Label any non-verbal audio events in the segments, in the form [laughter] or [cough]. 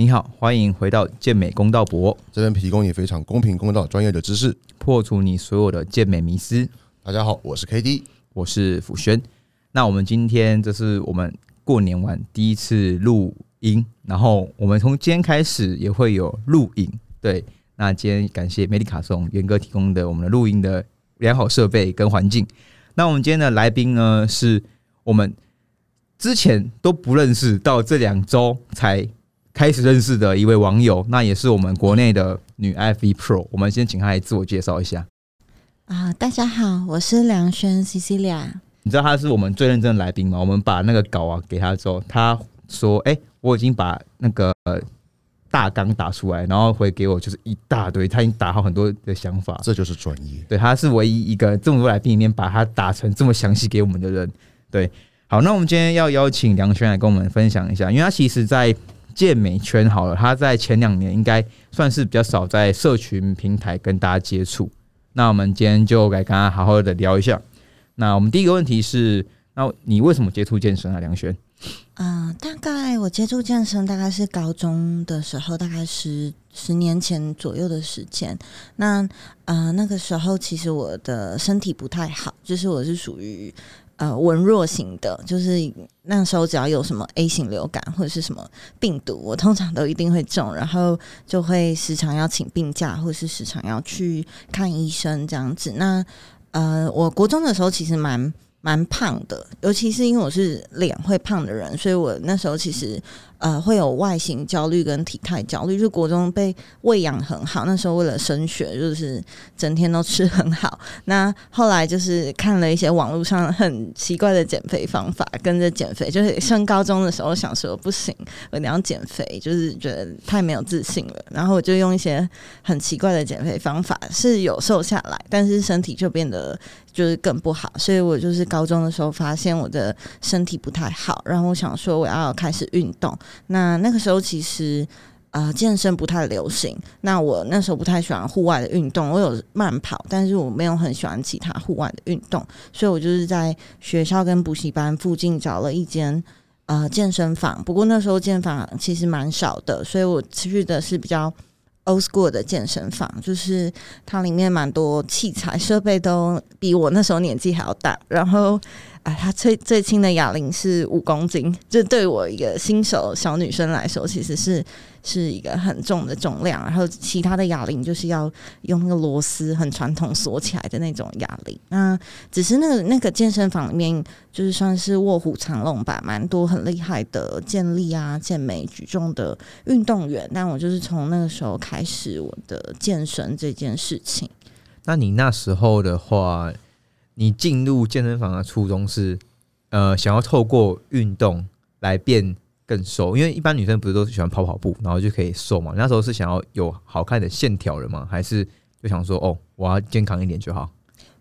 你好，欢迎回到健美公道博，这边提供你非常公平公道、专业的知识，破除你所有的健美迷思。大家好，我是 K D，我是辅轩。那我们今天这是我们过年完第一次录音，然后我们从今天开始也会有录影。对，那今天感谢美丽卡颂元哥提供的我们的录音的良好设备跟环境。那我们今天的来宾呢，是我们之前都不认识，到这两周才开始认识的一位网友，那也是我们国内的女 FV Pro。我们先请她来自我介绍一下。啊，大家好，我是梁轩 Cecilia。你知道她是我们最认真的来宾吗？我们把那个稿啊给她之后，她说：“哎、我已经把那个、呃大纲打出来，然后回给我就是一大堆，她已经打好很多的想法。这就是专业。对，她是唯一一个这么多来宾里面把它打成这么详细给我们的人。对，好，那我们今天要邀请梁轩来跟我们分享一下，因为他其实在健美圈好了，他在前两年应该算是比较少在社群平台跟大家接触。那我们今天就来跟他好好的聊一下。那我们第一个问题是，那你为什么接触健身啊，梁轩？嗯、大概我接触健身大概是高中的时候，大概十十年前左右的时间。那呃那个时候其实我的身体不太好，就是我是属于呃文弱型的，就是那时候只要有什么 A 型流感或者是什么病毒，我通常都一定会中，然后就会时常要请病假，或是时常要去看医生这样子。那呃，我国中的时候其实蛮蛮胖的，尤其是因为我是脸会胖的人，所以我那时候其实呃会有外形焦虑跟体态焦虑。就国中被喂养很好，那时候为了升学，就是整天都吃很好。那后来就是看了一些网络上很奇怪的减肥方法，跟着减肥。就是升高中的时候想说不行，我一定要减肥，就是觉得太没有自信了。然后我就用一些很奇怪的减肥方法，是有瘦下来，但是身体就变得就是更不好。所以我就是高中的时候发现我的身体不太好，然后我想说我要开始运动。那那个时候其实。呃，健身不太流行。那我那时候不太喜欢户外的运动，我有慢跑，但是我没有很喜欢其他户外的运动，所以我就是在学校跟补习班附近找了一间呃健身房。不过那时候健身房其实蛮少的，所以我去的是比较 old school 的健身房，就是它里面蛮多器材设备都比我那时候年纪还要大，然后。啊，它最最轻的哑铃是五公斤，这对我一个新手小女生来说，其实是是一个很重的重量。然后其他的哑铃就是要用那个螺丝很传统锁起来的那种哑铃。那只是那个那个健身房里面，就是算是卧虎藏龙吧，蛮多很厉害的健力啊、健美、举重的运动员。但我就是从那个时候开始我的健身这件事情。那你那时候的话，你进入健身房的初衷是，呃，想要透过运动来变更瘦，因为一般女生不是都喜欢跑跑步，然后就可以瘦嘛？那时候是想要有好看的线条了吗？还是就想说，哦，我要健康一点就好？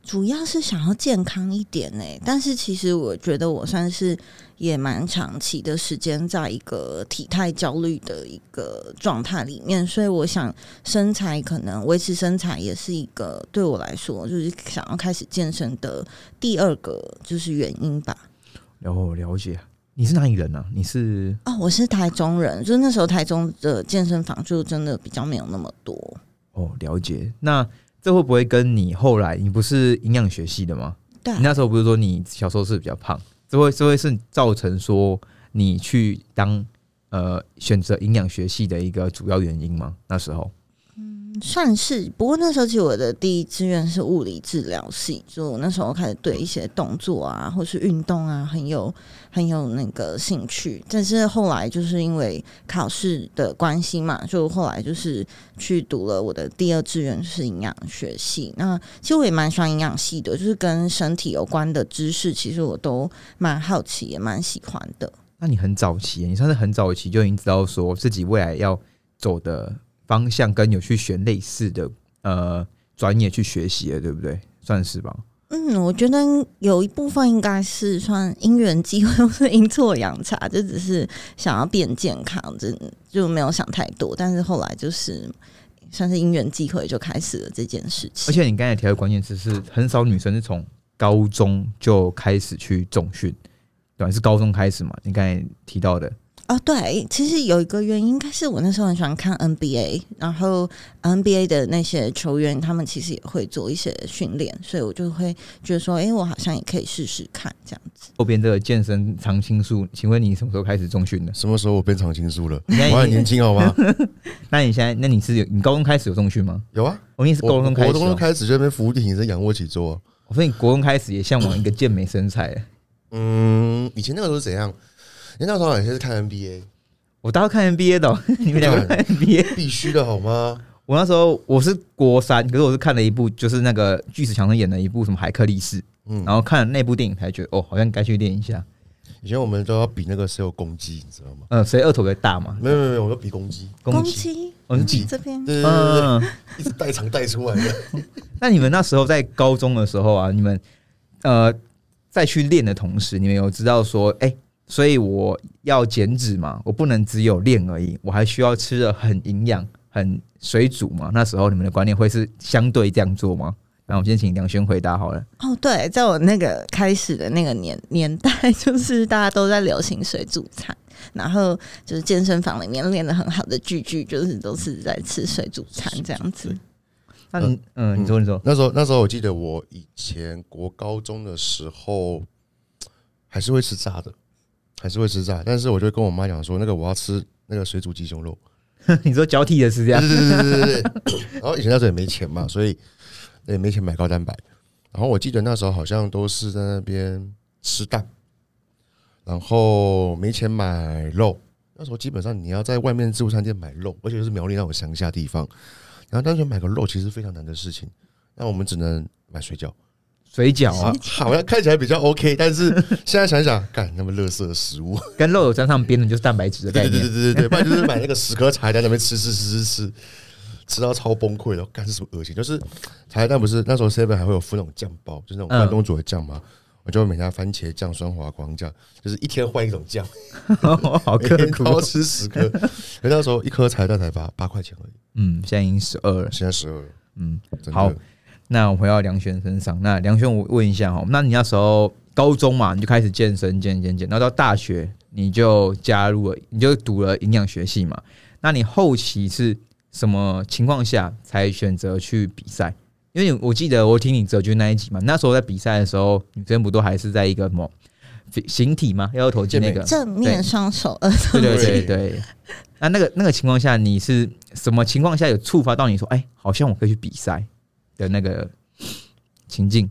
主要是想要健康一点呢、但是其实我觉得我算是也蛮长期的时间在一个体态焦虑的一个状态里面，所以我想身材可能维持身材也是一个对我来说就是想要开始健身的第二个就是原因吧。然后了解，你是哪里人啊？你是哦，我是台中人，就是那时候台中的健身房就真的比较没有那么多。哦，了解。那这会不会跟你后来你不是营养学系的吗？对啊你那时候不是说你小时候是比较胖，这会这会是造成说你去当呃选择营养学系的一个主要原因吗？那时候算是，不过那时候其实我的第一志愿是物理治疗系，就我那时候开始对一些动作啊，或是运动啊，很有很有那个兴趣。但是后来就是因为考试的关系嘛，就后来就是去读了我的第二志愿是营养学系。那其实我也蛮喜欢营养系的，就是跟身体有关的知识，其实我都蛮好奇，也蛮喜欢的。那你很早期，你算是很早期就已经知道说自己未来要走的方向，跟有去选类似的呃专业去学习了，对不对？算是吧。嗯，我觉得有一部分应该是算因缘机会，或是阴错阳差，[laughs] 就只是想要变健康，真的就没有想太多。但是后来就是算是因缘机会，就开始了这件事情。而且你刚才提到的关键词是，很少女生是从高中就开始去重训，对吧？是高中开始嘛？你刚才提到的，哦，对，其实有一个原因，应该是我那时候很喜欢看 NBA，然后 NBA 的那些球员，他们其实也会做一些训练，所以我就会觉得说，哎、我好像也可以试试看这样子。后边这个健身常青树，请问你什么时候开始重训的？什么时候我变常青树了？[laughs] 我还很年轻好吗？[laughs] 那你现在，那你是有你高中开始有重训吗？有啊，我你是高中开始、国中开始就边伏地挺身、仰卧起坐啊。我说你国中开始也向往一个健美身材。嗯，以前那个时候是怎样？你那时候好像是看 NBA，我大概看 NBA 的哦、[laughs] 你们两个看 NBA。必须的好吗？我那时候我是国三，可是我是看了一部，就是那个巨石强森演的一部什么海克力士，嗯，然后看了那部电影才觉得哦，好像该去练一下。以前我们都要比那个谁有公鸡，你知道吗？嗯，谁二头最大嘛？没有没有没有，我要比公鸡，攻击。击，我是几？这边对对对对对，嗯，一直带长带出来的。[laughs] 那你们那时候在高中的时候啊，你们呃在去练的同时，你们有知道说，哎、所以我要减脂嘛，我不能只有练而已，我还需要吃的很营养、很水煮嘛？那时候你们的观念会是相对这样做吗？那我们先请梁轩回答好了。哦，对，在我那个开始的那个年 [laughs] 年代，就是大家都在流行水煮餐，然后就是健身房里面练的很好的句句，就是都是在吃水煮餐这样子。那你嗯，你说你说，那时候那时候我记得我以前国高中的时候还是会吃炸的，还是会吃炸，但是我就跟我妈讲说，那个我要吃那个水煮鸡胸肉。[laughs] 你说交替的是这样对，对对对对对。[laughs] 然后以前那时候也没钱嘛，所以也没钱买高蛋白。然后我记得那时候好像都是在那边吃蛋，然后没钱买肉。那时候基本上你要在外面自助餐店买肉，而且是苗栗那种乡下地方，然后单纯买个肉其实非常难的事情。那我们只能买水饺水饺啊啊，，好像看起来比较 OK，但是现在想想，[laughs] 干那么垃圾的食物，跟肉有沾上边的就是蛋白质的概对对对念。对对对，不然就是买那个十颗茶叶蛋在那边吃吃吃吃吃，吃到超崩溃的，干是什么恶心？就是茶叶蛋不是那时候 seven 还会有附那种酱包，就是那种关东煮的酱嘛。我就每家番茄酱、酸滑光酱，就是一天换一种酱，[laughs] 好每刻苦吃十颗。可那时候一颗茶叶蛋才八八块钱而已，嗯，现在已经十二了。现在十二了。嗯，真的好那我回到梁轩身上。那梁轩，我问一下哈，那你那时候高中嘛，你就开始健身，健健健，然后到大学你就加入了，你就读了营养学系嘛。那你后期是什么情况下才选择去比赛？因为我记得我听你哲君那一集嘛，那时候在比赛的时候，女生不都还是在一个什么形体嘛，要投进那个，正面双手二对对对对。那那个那个情况下，你是什么情况下有触发到你说，哎、好像我可以去比赛的那个情境？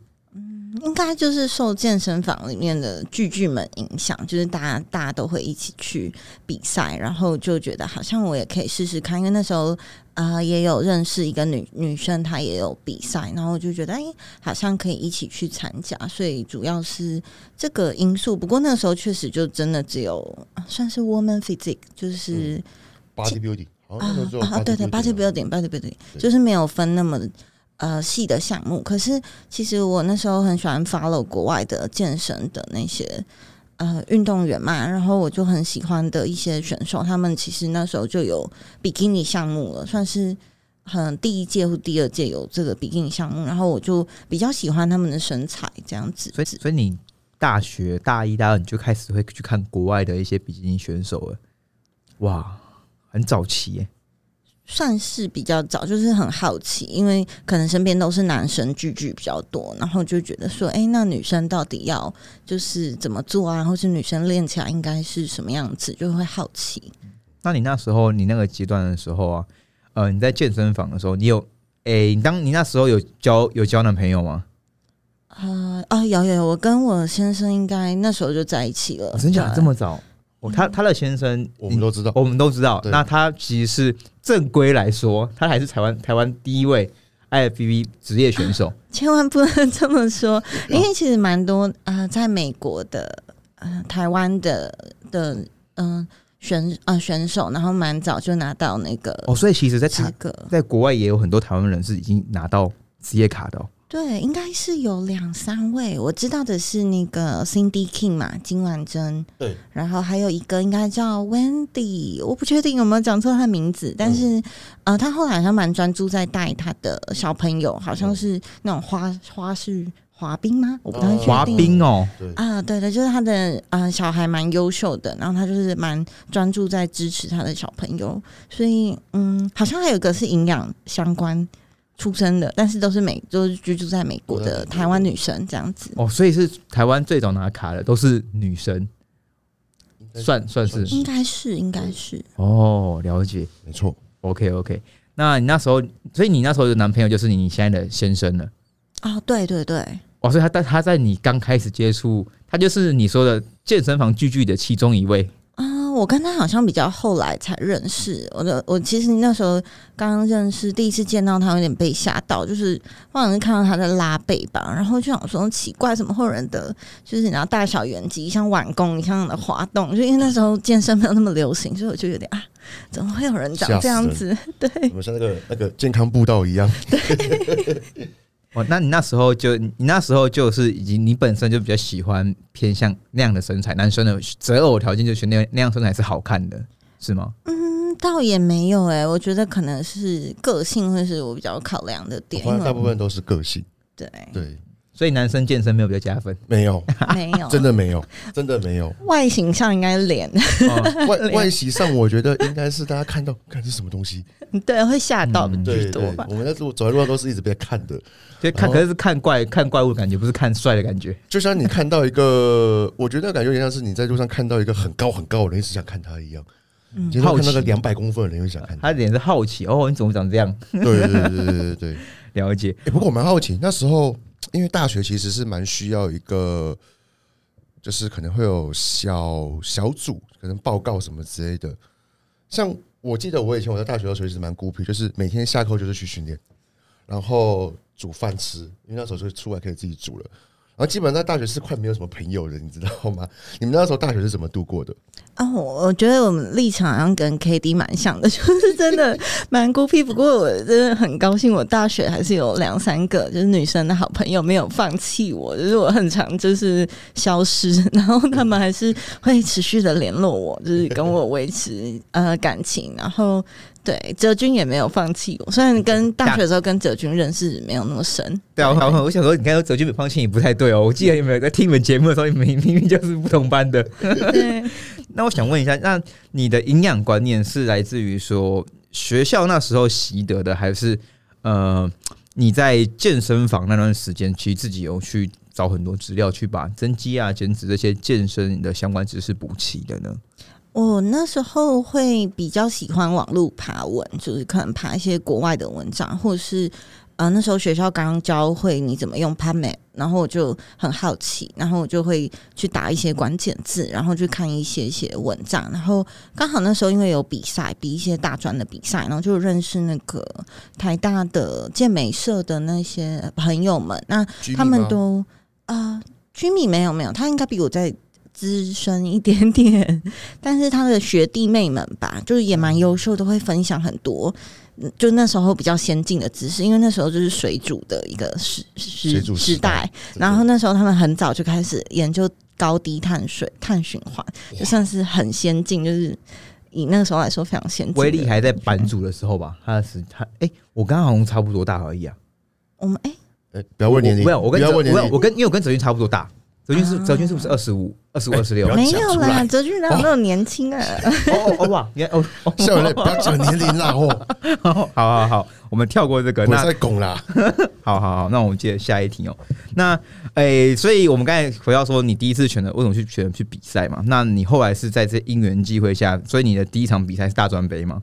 应该就是受健身房里面的巨巨们影响，就是大家大家都会一起去比赛，然后就觉得好像我也可以试试看，因为那时候呃也有认识一个女女生，她也有比赛，然后我就觉得哎、好像可以一起去参加，所以主要是这个因素。不过那个时候确实就真的只有啊算是 woman physique，就是、bodybuilding，啊对对 bodybuilding，bodybuilding bodybuilding 就是没有分那么呃细的项目。可是其实我那时候很喜欢 follow 国外的健身的那些呃运动员嘛，然后我就很喜欢的一些选手，他们其实那时候就有比基尼项目了，算是。很第一届或第二届有这个比基尼项目，然后我就比较喜欢他们的身材这样子。所以所以你大学大一大二你就开始会去看国外的一些比基尼选手了，哇，很早期耶。算是比较早，就是很好奇，因为可能身边都是男生聚聚比较多，然后就觉得说，哎、那女生到底要就是怎么做啊，或是女生练起来应该是什么样子，就会好奇。那你那时候你那个阶段的时候啊，呃，你在健身房的时候，你有诶、你当你那时候有交有交男朋友吗？呃，哦，有有有，我跟我先生应该那时候就在一起了，哦、真假对这么早？哦，他他的先生我们都知道，我们都知道，那他其实是正规来说，他还是台湾台湾第一位 IFBB 职业选手。[laughs] 千万不能这么说，因为其实蛮多呃，在美国的呃台湾的的嗯、呃选呃选手，然后蛮早就拿到那个哦，所以其实在台资格。在国外也有很多台湾人是已经拿到职业卡的哦。对，应该是有两三位，我知道的是那个 Cindy King 嘛，金婉珍，对，然后还有一个应该叫 Wendy，我不确定有没有讲错她的名字，但是、呃，她后来好像蛮专注在带她的小朋友，好像是那种花花式滑冰吗？我不太确定。滑冰哦，对，啊，对对，就是他的呃小孩蛮优秀的，然后他就是蛮专注在支持他的小朋友，所以嗯，好像还有一个是营养相关出生的，但是都是美，都是居住在美国的台湾女生这样子。哦，所以是台湾最早拿卡的都是女生，算算是应该是，应该是，哦，了解没错。，OK OK。那你那时候，所以你那时候的男朋友就是你现在的先生了。哦，对对对，哦，所以他在他在你刚开始接触，他就是你说的健身房聚聚的其中一位。啊、我跟他好像比较后来才认识。我的我其实那时候刚认识，第一次见到他有点被吓到，就是好像是看到他在拉背吧，然后就想说奇怪，怎么会有人的就是你要大小圆肌像碗弓一样的滑动？就因为那时候健身没有那么流行，所以我就有点啊，怎么会有人长这样子？对，我们像那个那个健康步道一样，[laughs] 哦，那你那时候就你那时候就是已经你本身就比较喜欢偏向那样的身材，男生的择偶条件就觉得那那样身材是好看的，是吗？嗯，倒也没有哎、我觉得可能是个性会是我比较考量的点，因为大部分都是个性。对对，所以男生健身没有比较加分。没有，[laughs] 没有 [laughs] 真的没有，真的没有。[laughs] 外形上应该脸哦、外外形上，我觉得应该是大家看到，看这是什么东西？对会吓到的对对多吧，。我们在路走在路上都是一直被看的，就看，哦可是是看怪看怪物的感觉，不是看帅的感觉。[laughs] 就像你看到一个，我觉得感觉有点像是你在路上看到一个很高很高的人，一直想看他一样。嗯今天看那个两百公分的人，又想看他。他的脸是好奇哦，你怎么长这样？对对对对对对对。[laughs] 了解欸不过我蛮好奇，那时候因为大学其实是蛮需要一个，就是可能会有小小组，可能报告什么之类的。像我记得我以前我在大学的时候其实蛮孤僻，就是每天下课就是去训练，然后煮饭吃，因为那时候就出来可以自己煮了。然后基本上在大学是快没有什么朋友的，你知道吗？[laughs] 你们那时候大学是怎么度过的？哦，我我觉得我们立场好像跟 K D 蛮像的，就是真的蛮孤僻。不过我真的很高兴，我大学还是有两三个就是女生的好朋友没有放弃我，就是我很常就是消失，[laughs] 然后他们还是会持续的联络我，就是跟我维持呃感情。然后对哲君也没有放弃我，虽然跟大学的时候跟哲君认识没有那么深，对啊，我我想说，你看哲君没放弃你不太对哦。我记得你们有在听你们节目的时候，你们明明就是不同班的。对。[laughs] 那我想问一下，那你的营养观念是来自于说学校那时候习得的，还是呃你在健身房那段时间，其实自己有去找很多资料，去把增肌啊、减脂这些健身的相关知识补齐的呢？我那时候会比较喜欢网络爬文，就是可能爬一些国外的文章，或者是呃那时候学校刚教会你怎么用 PubMed，然后我就很好奇，然后我就会去打一些关键字，然后去看一些一些文章，然后刚好那时候因为有比赛，比一些大专的比赛，然后就认识那个台大的健美社的那些朋友们，那他们都啊，居米没有没有，他应该比我在资深一点点，但是他的学弟妹们吧，就是也蛮优秀，都会分享很多。嗯就那时候比较先进的知识，因为那时候就是水煮的一个时时时代，然后那时候他们很早就开始研究高低碳水、碳循环，就算是很先进，就是以那个时候来说非常先进。威力还在版主的时候吧，他是他哎、我刚好像差不多大而已啊。我们哎、哎，不要问年龄，不要，我跟不要问年龄，我我跟因为我跟泽君差不多大，泽君是啊泽君是不是二十五、二十五、二十六？没有啦，讲出来哲俊哪有那么年轻啊？哦哦哇，你看哦哦，[laughs] 校友不要讲年龄啦哦，[laughs] 好好好，我们跳过这个。我那在拱啦。[laughs] 好好好，那我们接着下一题哦。那诶、所以我们刚才回到说，你第一次选的为什么去选去比赛嘛？那你后来是在这因缘际会下，所以你的第一场比赛是大专杯吗？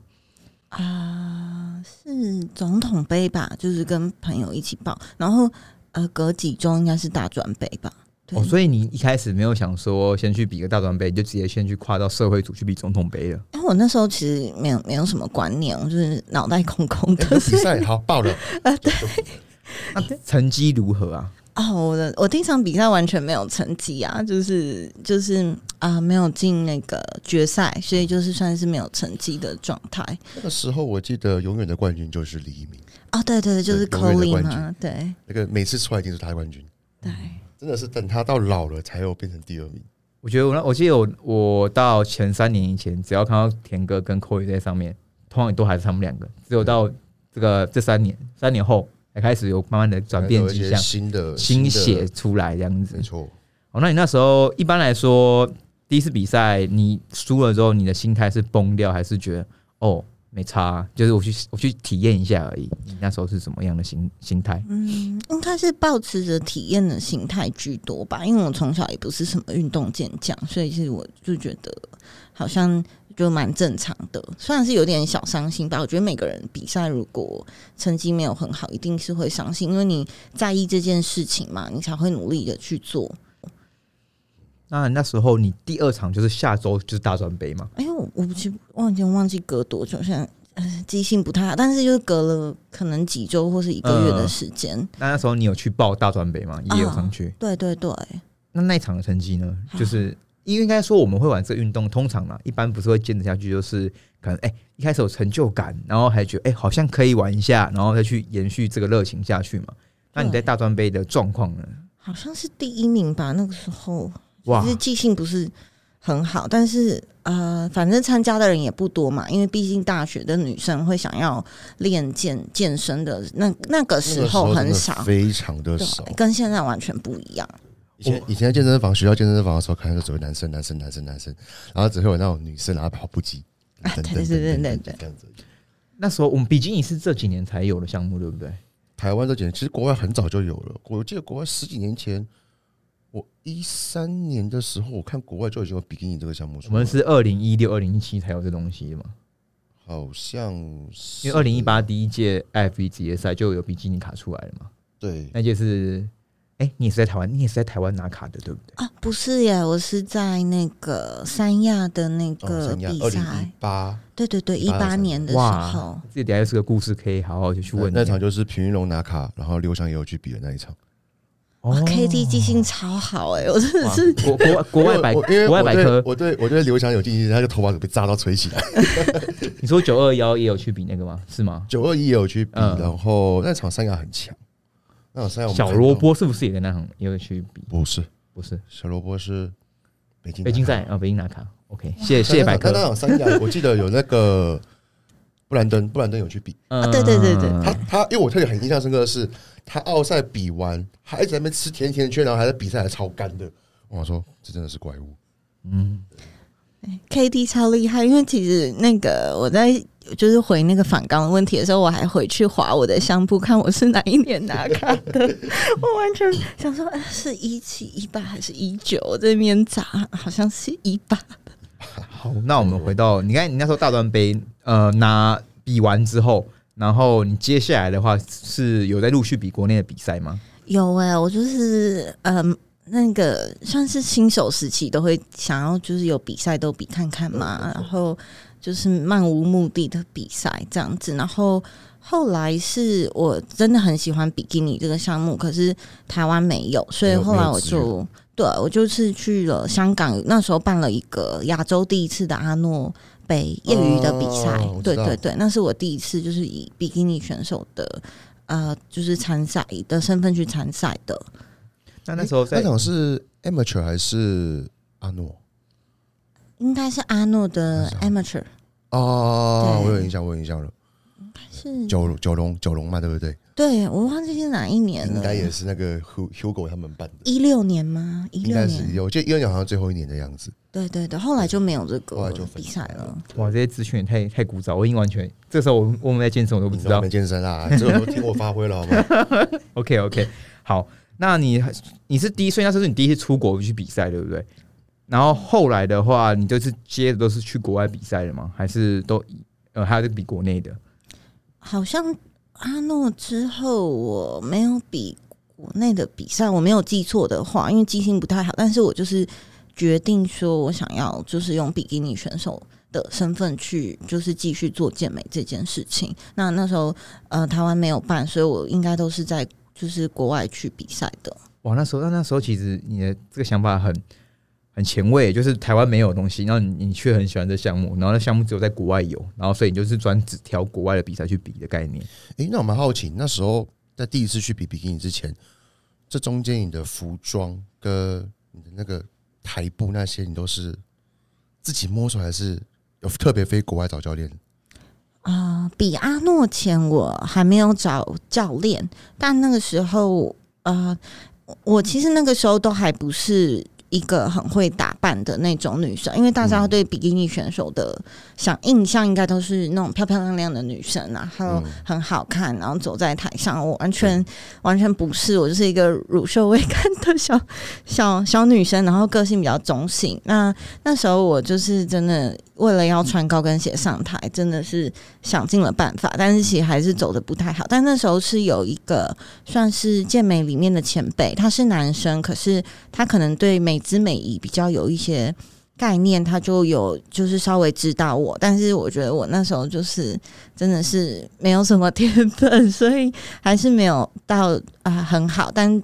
啊，是总统杯吧，就是跟朋友一起报，然后呃，隔几周应该是大专杯吧。对，哦，所以你一开始没有想说先去比个大专杯，你就直接先去跨到社会组去比总统杯了。因为我那时候其实没有没有什么观念，我就是脑袋空空 [laughs] 哎的。有比赛好爆了 [laughs] 啊！对，[laughs] 那成绩如何啊？哦，我的我第一场比赛完全没有成绩啊，就是就是啊、没有进那个决赛，所以就是算是没有成绩的状态。那个时候我记得永远的冠军就是李一鸣，哦，对对对，就是对永远的 Colin 冠嘛，对那个每次出来一定是他的冠军，对。真的是等他到老了才有变成第二名。我觉得我那我记得我我到前三年以前，只要看到田哥跟寇宇在上面，通常都还是他们两个。只有到这个这三年，三年后才开始有慢慢的转变迹象，新的新的血出来这样子没。错。哦，那你那时候一般来说，第一次比赛你输了之后，你的心态是崩掉，还是觉得哦没差、就是我去我去体验一下而已？你那时候是什么样的心心态？嗯，应该是保持着体验的心态居多吧，因为我从小也不是什么运动健将，所以其实我就觉得好像就蛮正常的。虽然是有点小伤心吧，我觉得每个人比赛如果成绩没有很好，一定是会伤心，因为你在意这件事情嘛，你才会努力的去做。那那时候你第二场就是下周就是大专杯嘛？哎呦，我我不记忘记忘记隔多久，现在呃记性不太好，但是就是隔了可能几周或是一个月的时间。那那时候你有去报大专杯吗？也有上去。对对对，那那一场的成绩呢？[sighs] 就是因为应该说我们会玩这个运动，通常呢一般不是会坚持下去，就是可能哎、一开始有成就感，然后还觉得哎、好像可以玩一下，然后再去延续这个热情下去嘛。那你在大专杯的状况呢？好像是第一名吧，那个时候。哇其实记性不是很好，但是呃，反正参加的人也不多嘛，因为毕竟大学的女生会想要练健健身的，那那个时候很少，非常的少。跟现在完全不一样。以前以前在健身房，学校健身房的时候，可能就只会男生、男生、男生、男生，然后只会有那种女生拿跑步机，[laughs] 对对对对对这样子。那时候我们比基尼是这几年才有的项目，对不对？台湾这几年，其实国外很早就有了。我记得国外十几年前，我一三年的时候，我看国外就已经有比基尼这个项目出来了。我们是二零一六、二零一七才有这东西的嘛？好像是因为二零一八第一届 IFB 职业赛就有比基尼卡出来了嘛？对那就是，哎、你也是在台湾，你也是在台湾拿卡的，对不对？啊，不是耶，我是在那个三亚的那哦，个三亚比二零一赛，八对对对，一18八年的时哇候，，这底下又是个故事，可以好好就去问你那场就是平云龙拿卡，然后刘翔也有去比的那一场。哇哦，KD 记性超好哎，我真的是国国国外百国外百科，我对我对刘翔有信心，他的头发被炸到吹起来。[laughs] 你说九二幺也有去比那个吗？是吗？九二一也有去比，嗯然后那场三亚很强，那场三亚小萝卜是不是也跟那场也有去比？不是不是，小萝卜是北京北京赛啊，北京拿卡。OK，谢谢谢谢百科那。场三亚，我记得有那个布兰登，布兰登有去比。啊对对对对他他，因为我特别很印象深刻的是，他奥赛比完，还一直在那边吃甜甜圈，然后还在比赛还超干的。我说这真的是怪物。嗯，，K D 超厉害，因为其实那个我在就是回那个反刚的问题的时候，我还回去划我的相簿，看我是哪一年拿卡的。[laughs] 我完全想说，呃是一七、一八还是一九？这边砸，好像是一八。好，那我们回到你看，你那时候大专杯呃拿比完之后，然后你接下来的话是有在陆续比国内的比赛吗？有哎、我就是嗯。那个算是新手时期都会想要，就是有比赛都比看看嘛，然后就是漫无目的的比赛这样子。然后后来是我真的很喜欢比基尼这个项目，可是台湾没有，所以后来我就对我就是去了香港，那时候办了一个亚洲第一次的阿诺杯业余的比赛，对对对，那是我第一次就是以比基尼选手的呃，就是参赛的身份去参赛的。那那时候在那场是 amateur 还是阿诺？应该是阿诺的 amateur，哦，对我有印象，我有印象了。是九九龙九龙嘛，对不对？对我忘记是哪一年了，应该也是那个 Hu- Hugo 他们办的，一六年吗？一应六年，我记得一六年好像最后一年的样子。对对对，后来就没有这个比赛了。哇，这些资讯也太太古早，我已经完全这时候我我们在健身我都不知道没。健身啦，这个都听我发挥了，好吗？[laughs] OK OK，好，那你你是第一，所以那时候是你第一次出国去比赛，对不对？然后后来的话，你就是接的都是去国外比赛的吗？还是都呃还有是比国内的？好像阿诺之后我没有比国内的比赛，我没有记错的话，因为记性不太好，但是我就是决定说我想要就是用比基尼选手的身份去就是继续做健美这件事情。那那时候呃台湾没有办，所以我应该都是在就是国外去比赛的。哇，那时候那那时候其实你的这个想法很很前卫，就是台湾没有的东西，然后你你却很喜欢这项目，然后那项目只有在国外有，然后所以你就是专只挑国外的比赛去比的概念。诶，那我蛮好奇，那时候在第一次去比比基尼之前，这中间你的服装跟你的那个台步那些，你都是自己摸索，还是有特别飞国外找教练？啊、比比阿诺前我还没有找教练，但那个时候呃，我其实那个时候都还不是。一个很会打扮的那种女生，因为大家对比基尼选手的想印象应该都是那种漂漂亮亮的女生啊，还有很好看，然后走在台上，我完全完全不是，我就是一个乳臭未干的小小小女生，然后个性比较中性。那那时候我就是真的。为了要穿高跟鞋上台，真的是想尽了办法，但是其实还是走的不太好。但那时候是有一个算是健美里面的前辈，他是男生，可是他可能对美姿美仪比较有一些概念，他就有就是稍微指导我。但是我觉得我那时候就是真的是没有什么天分，[laughs] 所以还是没有到啊很好。但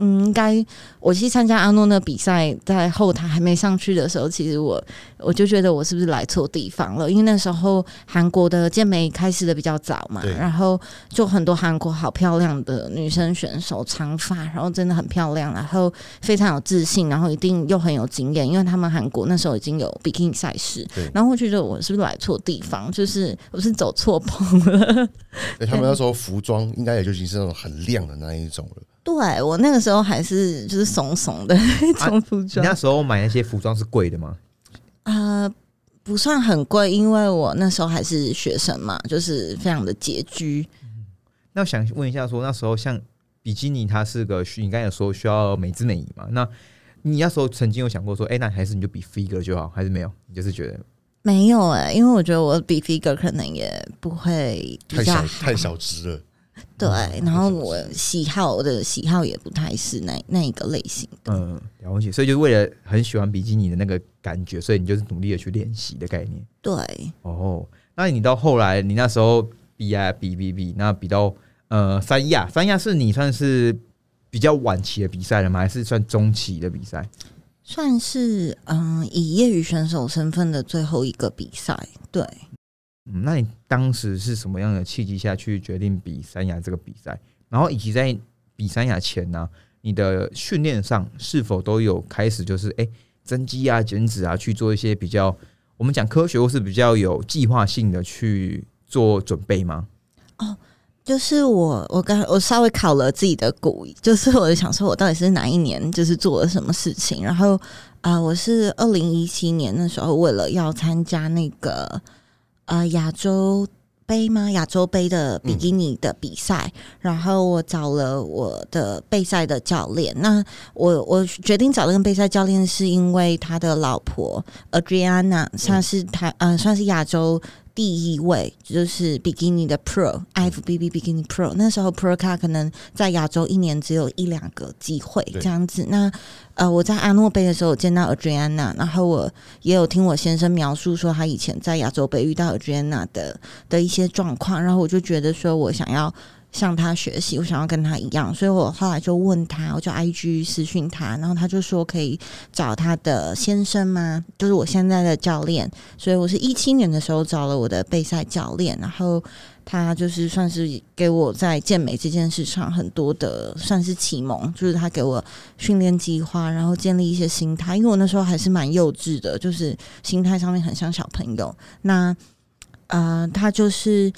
嗯，应该我去参加阿诺那比赛，在后台还没上去的时候，其实我我就觉得我是不是来错地方了？因为那时候韩国的健美开始的比较早嘛，然后就很多韩国好漂亮的女生选手，长发，然后真的很漂亮，然后非常有自信，然后一定又很有经验，因为他们韩国那时候已经有 bikini 赛事，然后我觉得我是不是来错地方？就是我是走错棚了。[laughs] 对他们那时候服装应该也就已经是那种很亮的那一种了。对我那个时候还是就是怂怂的 [laughs] 那种服装。你那时候买那些服装是贵的吗？啊，不算很贵，因为我那时候还是学生嘛，就是非常的拮据。那我想问一下，说那时候像比基尼，它是个你刚才说需要美姿美仪嘛？那你那时候曾经有想过说，哎，那还是你就比 figure 就好，还是没有？你就是觉得没有哎，因为我觉得我比 figure 可能也不会太小太小只了。[laughs] 对，然后我喜好我的喜好也不太是那那一个类型的，嗯，了解。所以就是为了很喜欢比基尼的那个感觉，所以你就是努力的去练习的概念。对，哦，那你到后来，你那时候比啊比比比，那比到呃三亚，三亚是你算是比较晚期的比赛了吗？还是算中期的比赛？算是嗯，以业余选手身份的最后一个比赛，对。嗯，那你当时是什么样的契机下去决定比三亚这个比赛？然后以及在比三亚前呢，你的训练上是否都有开始就是哎增肌啊、减脂啊，去做一些比较我们讲科学或是比较有计划性的去做准备吗？哦，就是我我刚我稍微考了自己的骨，就是我就想说我到底是哪一年就是做了什么事情？然后啊，我是二零一七年的时候为了要参加那个。呃，亚洲杯吗？亚洲杯的比基尼的比赛，然后我找了我的备赛的教练。那我我决定找那个备赛教练，是因为他的老婆 Adriana，算是他呃，算是亚洲。第一位就是 Bikini 的 Pro，IFBB Bikini Pro。那时候 Pro 卡可能在亚洲一年只有一两个机会这样子。那呃，我在阿诺杯的时候见到 Adriana，然后我也有听我先生描述说他以前在亚洲杯遇到 Adriana 的的一些状况，然后我就觉得说我想要。向他学习，我想要跟他一样，所以我后来就问他，我就 I G 私讯他，然后他就说可以找他的先生吗？就是我现在的教练，所以我是一七年的时候找了我的备赛教练，然后他就是算是给我在健美这件事上很多的算是启蒙，就是他给我训练计划，然后建立一些心态，因为我那时候还是蛮幼稚的，就是心态上面很像小朋友。那呃，他就是。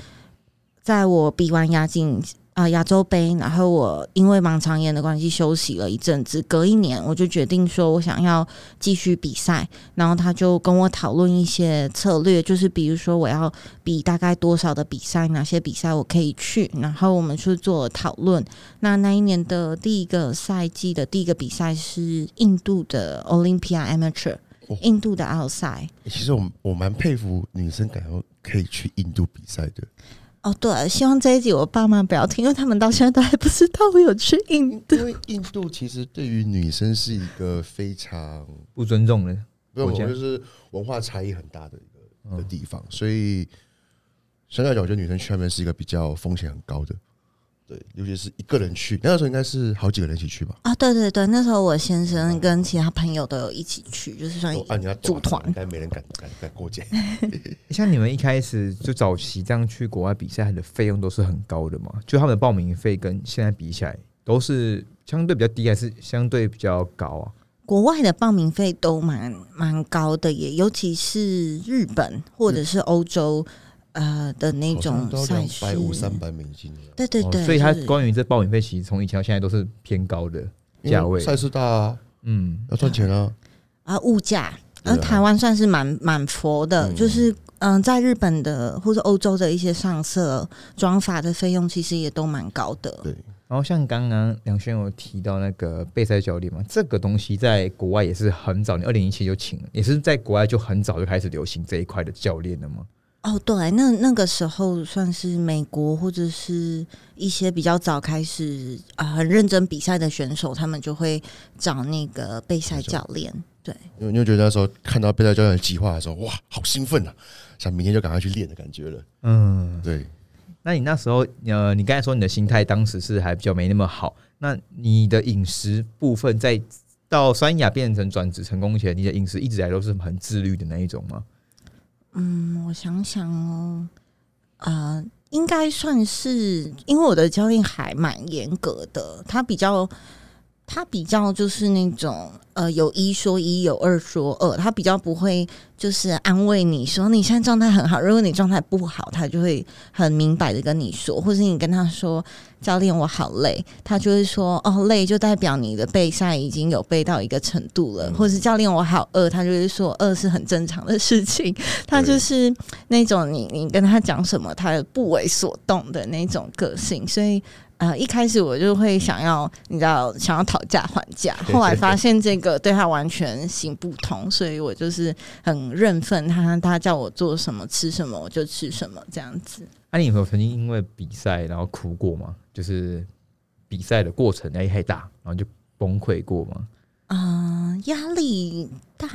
在我比完亚锦啊亚洲杯，然后我因为盲肠炎的关系休息了一阵子，隔一年我就决定说我想要继续比赛，然后他就跟我讨论一些策略，就是比如说我要比大概多少的比赛，哪些比赛我可以去，然后我们去做讨论。那那一年的第一个赛季的第一个比赛是印度的 Olympia Amateur，印度的奥赛。其实我我蛮佩服女生敢要可以去印度比赛的。哦，对，希望这一集我爸妈不要听，因为他们到现在都还不知道我有去印度。因为印度其实对于女生是一个非常不尊重的，不就是文化差异很大的一个的地方，所以相对来讲，我觉得女生去那边是一个比较风险很高的。对，尤其是一个人去，那个时候应该是好几个人一起去吧？啊，对对对，那时候我先生跟其他朋友都有一起去，就是算啊，你要组团，应该没人敢敢敢过节。[laughs] 像你们一开始就早期这样去国外比赛，的费用都是很高的嘛？就他们的报名费跟现在比起来，都是相对比较低，还是相对比较高啊？国外的报名费都蛮蛮高的，耶尤其是日本或者是欧洲。呃的那种赛事，百五、三百美金对对对，所以它关于这报名费，其实从以前到现在都是偏高的价位。赛事大啊，嗯，要赚钱啊。啊物价，而台湾算是蛮蛮佛的，嗯就是嗯、在日本的或者欧洲的一些上色妆发的费用其实也都蛮高的。对，然后像刚刚梁轩有提到那个备赛教练嘛，这个东西在国外也是很早，你二零一七就请了，也是在国外就很早就开始流行这一块的教练了吗？哦，对，那那个时候算是美国或者是一些比较早开始啊、很认真比赛的选手，他们就会找那个备赛教练。对，因为你就觉得那时候看到备赛教练的计划的时候，哇，好兴奋啊！想明天就赶快去练的感觉了。嗯，对，那你那时候呃，你刚才说你的心态当时是还比较没那么好，那你的饮食部分在到三亚变成转职成功前，你的饮食一直以来都是很自律的那一种吗？嗯，我想想哦，啊，应该算是，因为我的教练还蛮严格的，他比较。他比较就是那种呃，有一说一，有二说二，他比较不会就是安慰你说你现在状态很好，如果你状态不好，他就会很明白的跟你说，或是你跟他说教练我好累，他就会说哦累就代表你的备赛已经有背到一个程度了，嗯。或是教练我好饿，他就会说饿是很正常的事情，[laughs] 他就是那种你你跟他讲什么他不为所动的那种个性，所以。呃，一开始我就会想要，你知道，想要讨价还价。后来发现这个对他完全行不通，所以我就是很认份他，他叫我做什么吃什么我就吃什么这样子。那、你有没有曾经因为比赛然后哭过吗？就是比赛的过程压力太大，然后就崩溃过吗？啊、压力大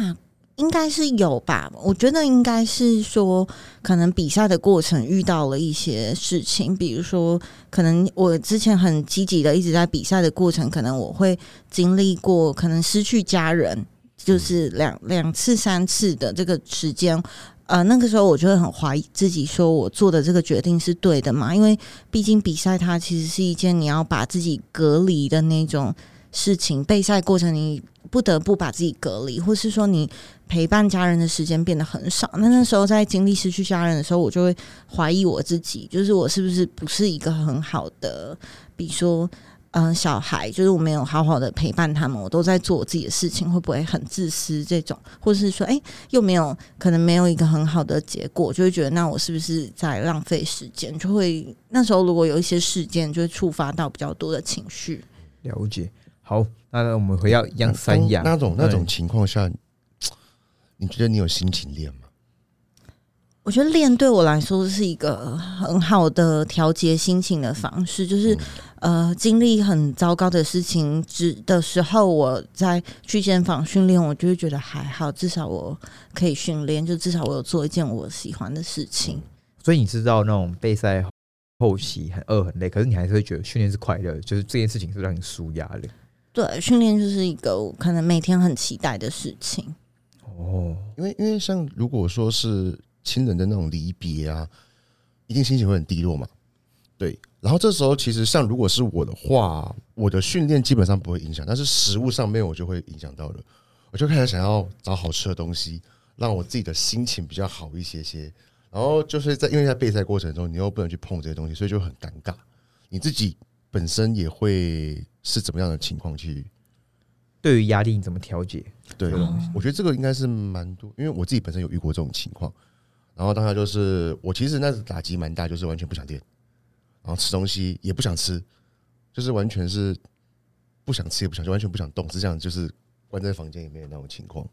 应该是有吧？我觉得应该是说，可能比赛的过程遇到了一些事情，比如说，可能我之前很积极的一直在比赛的过程，可能我会经历过可能失去家人，就是两两次、三次的这个时间。呃，那个时候我就会很怀疑自己，说我做的这个决定是对的嘛？因为毕竟比赛它其实是一件你要把自己隔离的那种事情，备赛过程你不得不把自己隔离，或是说你陪伴家人的时间变得很少。那那时候在经历失去家人的时候，我就会怀疑我自己，就是我是不是不是一个很好的，比如说。嗯、小孩就是我没有好好的陪伴他们，我都在做我自己的事情，会不会很自私？这种，或是说，哎、又没有可能没有一个很好的结果，就会觉得那我是不是在浪费时间？就会那时候如果有一些事件，就会触发到比较多的情绪。了解。好，那我们回到一样三亚那种那种情况下，你觉得你有心情练吗？我觉得练对我来说是一个很好的调节心情的方式，就是、呃，经历很糟糕的事情之的时候，我在去健房训练，我就会觉得还好，至少我可以训练，就至少我有做一件我喜欢的事情。所以你知道那种备赛后期很饿很累，可是你还是会觉得训练是快乐的，就是这件事情是让你舒压的。对，训练就是一个我可能每天很期待的事情。哦，因为因为像如果说是亲人的那种离别啊，一定心情会很低落嘛。对，然后这时候其实像如果是我的话，我的训练基本上不会影响，但是食物上面我就会影响到了，我就开始想要找好吃的东西，让我自己的心情比较好一些些。然后就是在因为在备赛过程中，你又不能去碰这些东西，所以就很尴尬。你自己本身也会是怎么样的情况去？对于压力你怎么调节？对我觉得这个应该是蛮多，因为我自己本身有遇过这种情况。然后当下就是我其实那时打击蛮大，就是完全不想练，然后吃东西也不想吃，就是完全是不想吃也不想，就完全不想动，是这样，就是关在房间里面的那种情况。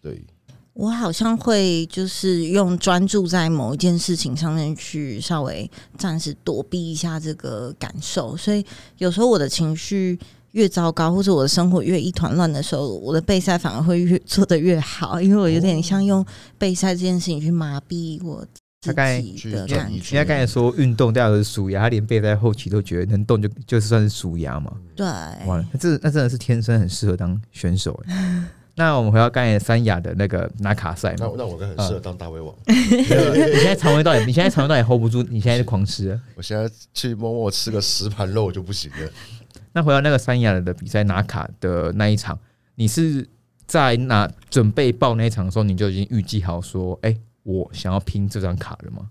对，我好像会就是用专注在某一件事情上面去稍微暂时躲避一下这个感受，所以有时候我的情绪越糟糕，或者我的生活越一团乱的时候，我的备赛反而会越做得越好，因为我有点像用备赛这件事情去麻痹我自大概己的感觉。转移出人家刚才说运动大家都是舒压，他连备赛后期都觉得能动就就是算是舒压嘛。对，哇，那这那真的是天生很适合当选手哎。[laughs] 那我们回到刚才三亚的那个拿卡赛嘛，那那我跟很适合当大胃王。[laughs] 你现在肠胃道也，你现在肠胃道也 hold 不住，你现在就狂吃了。我现在去默默吃个十盘肉我就不行了。那回到那个三亚的比赛拿卡的那一场，你是在拿准备报那一场的时候，你就已经预计好说，哎、我想要拼这张卡了吗？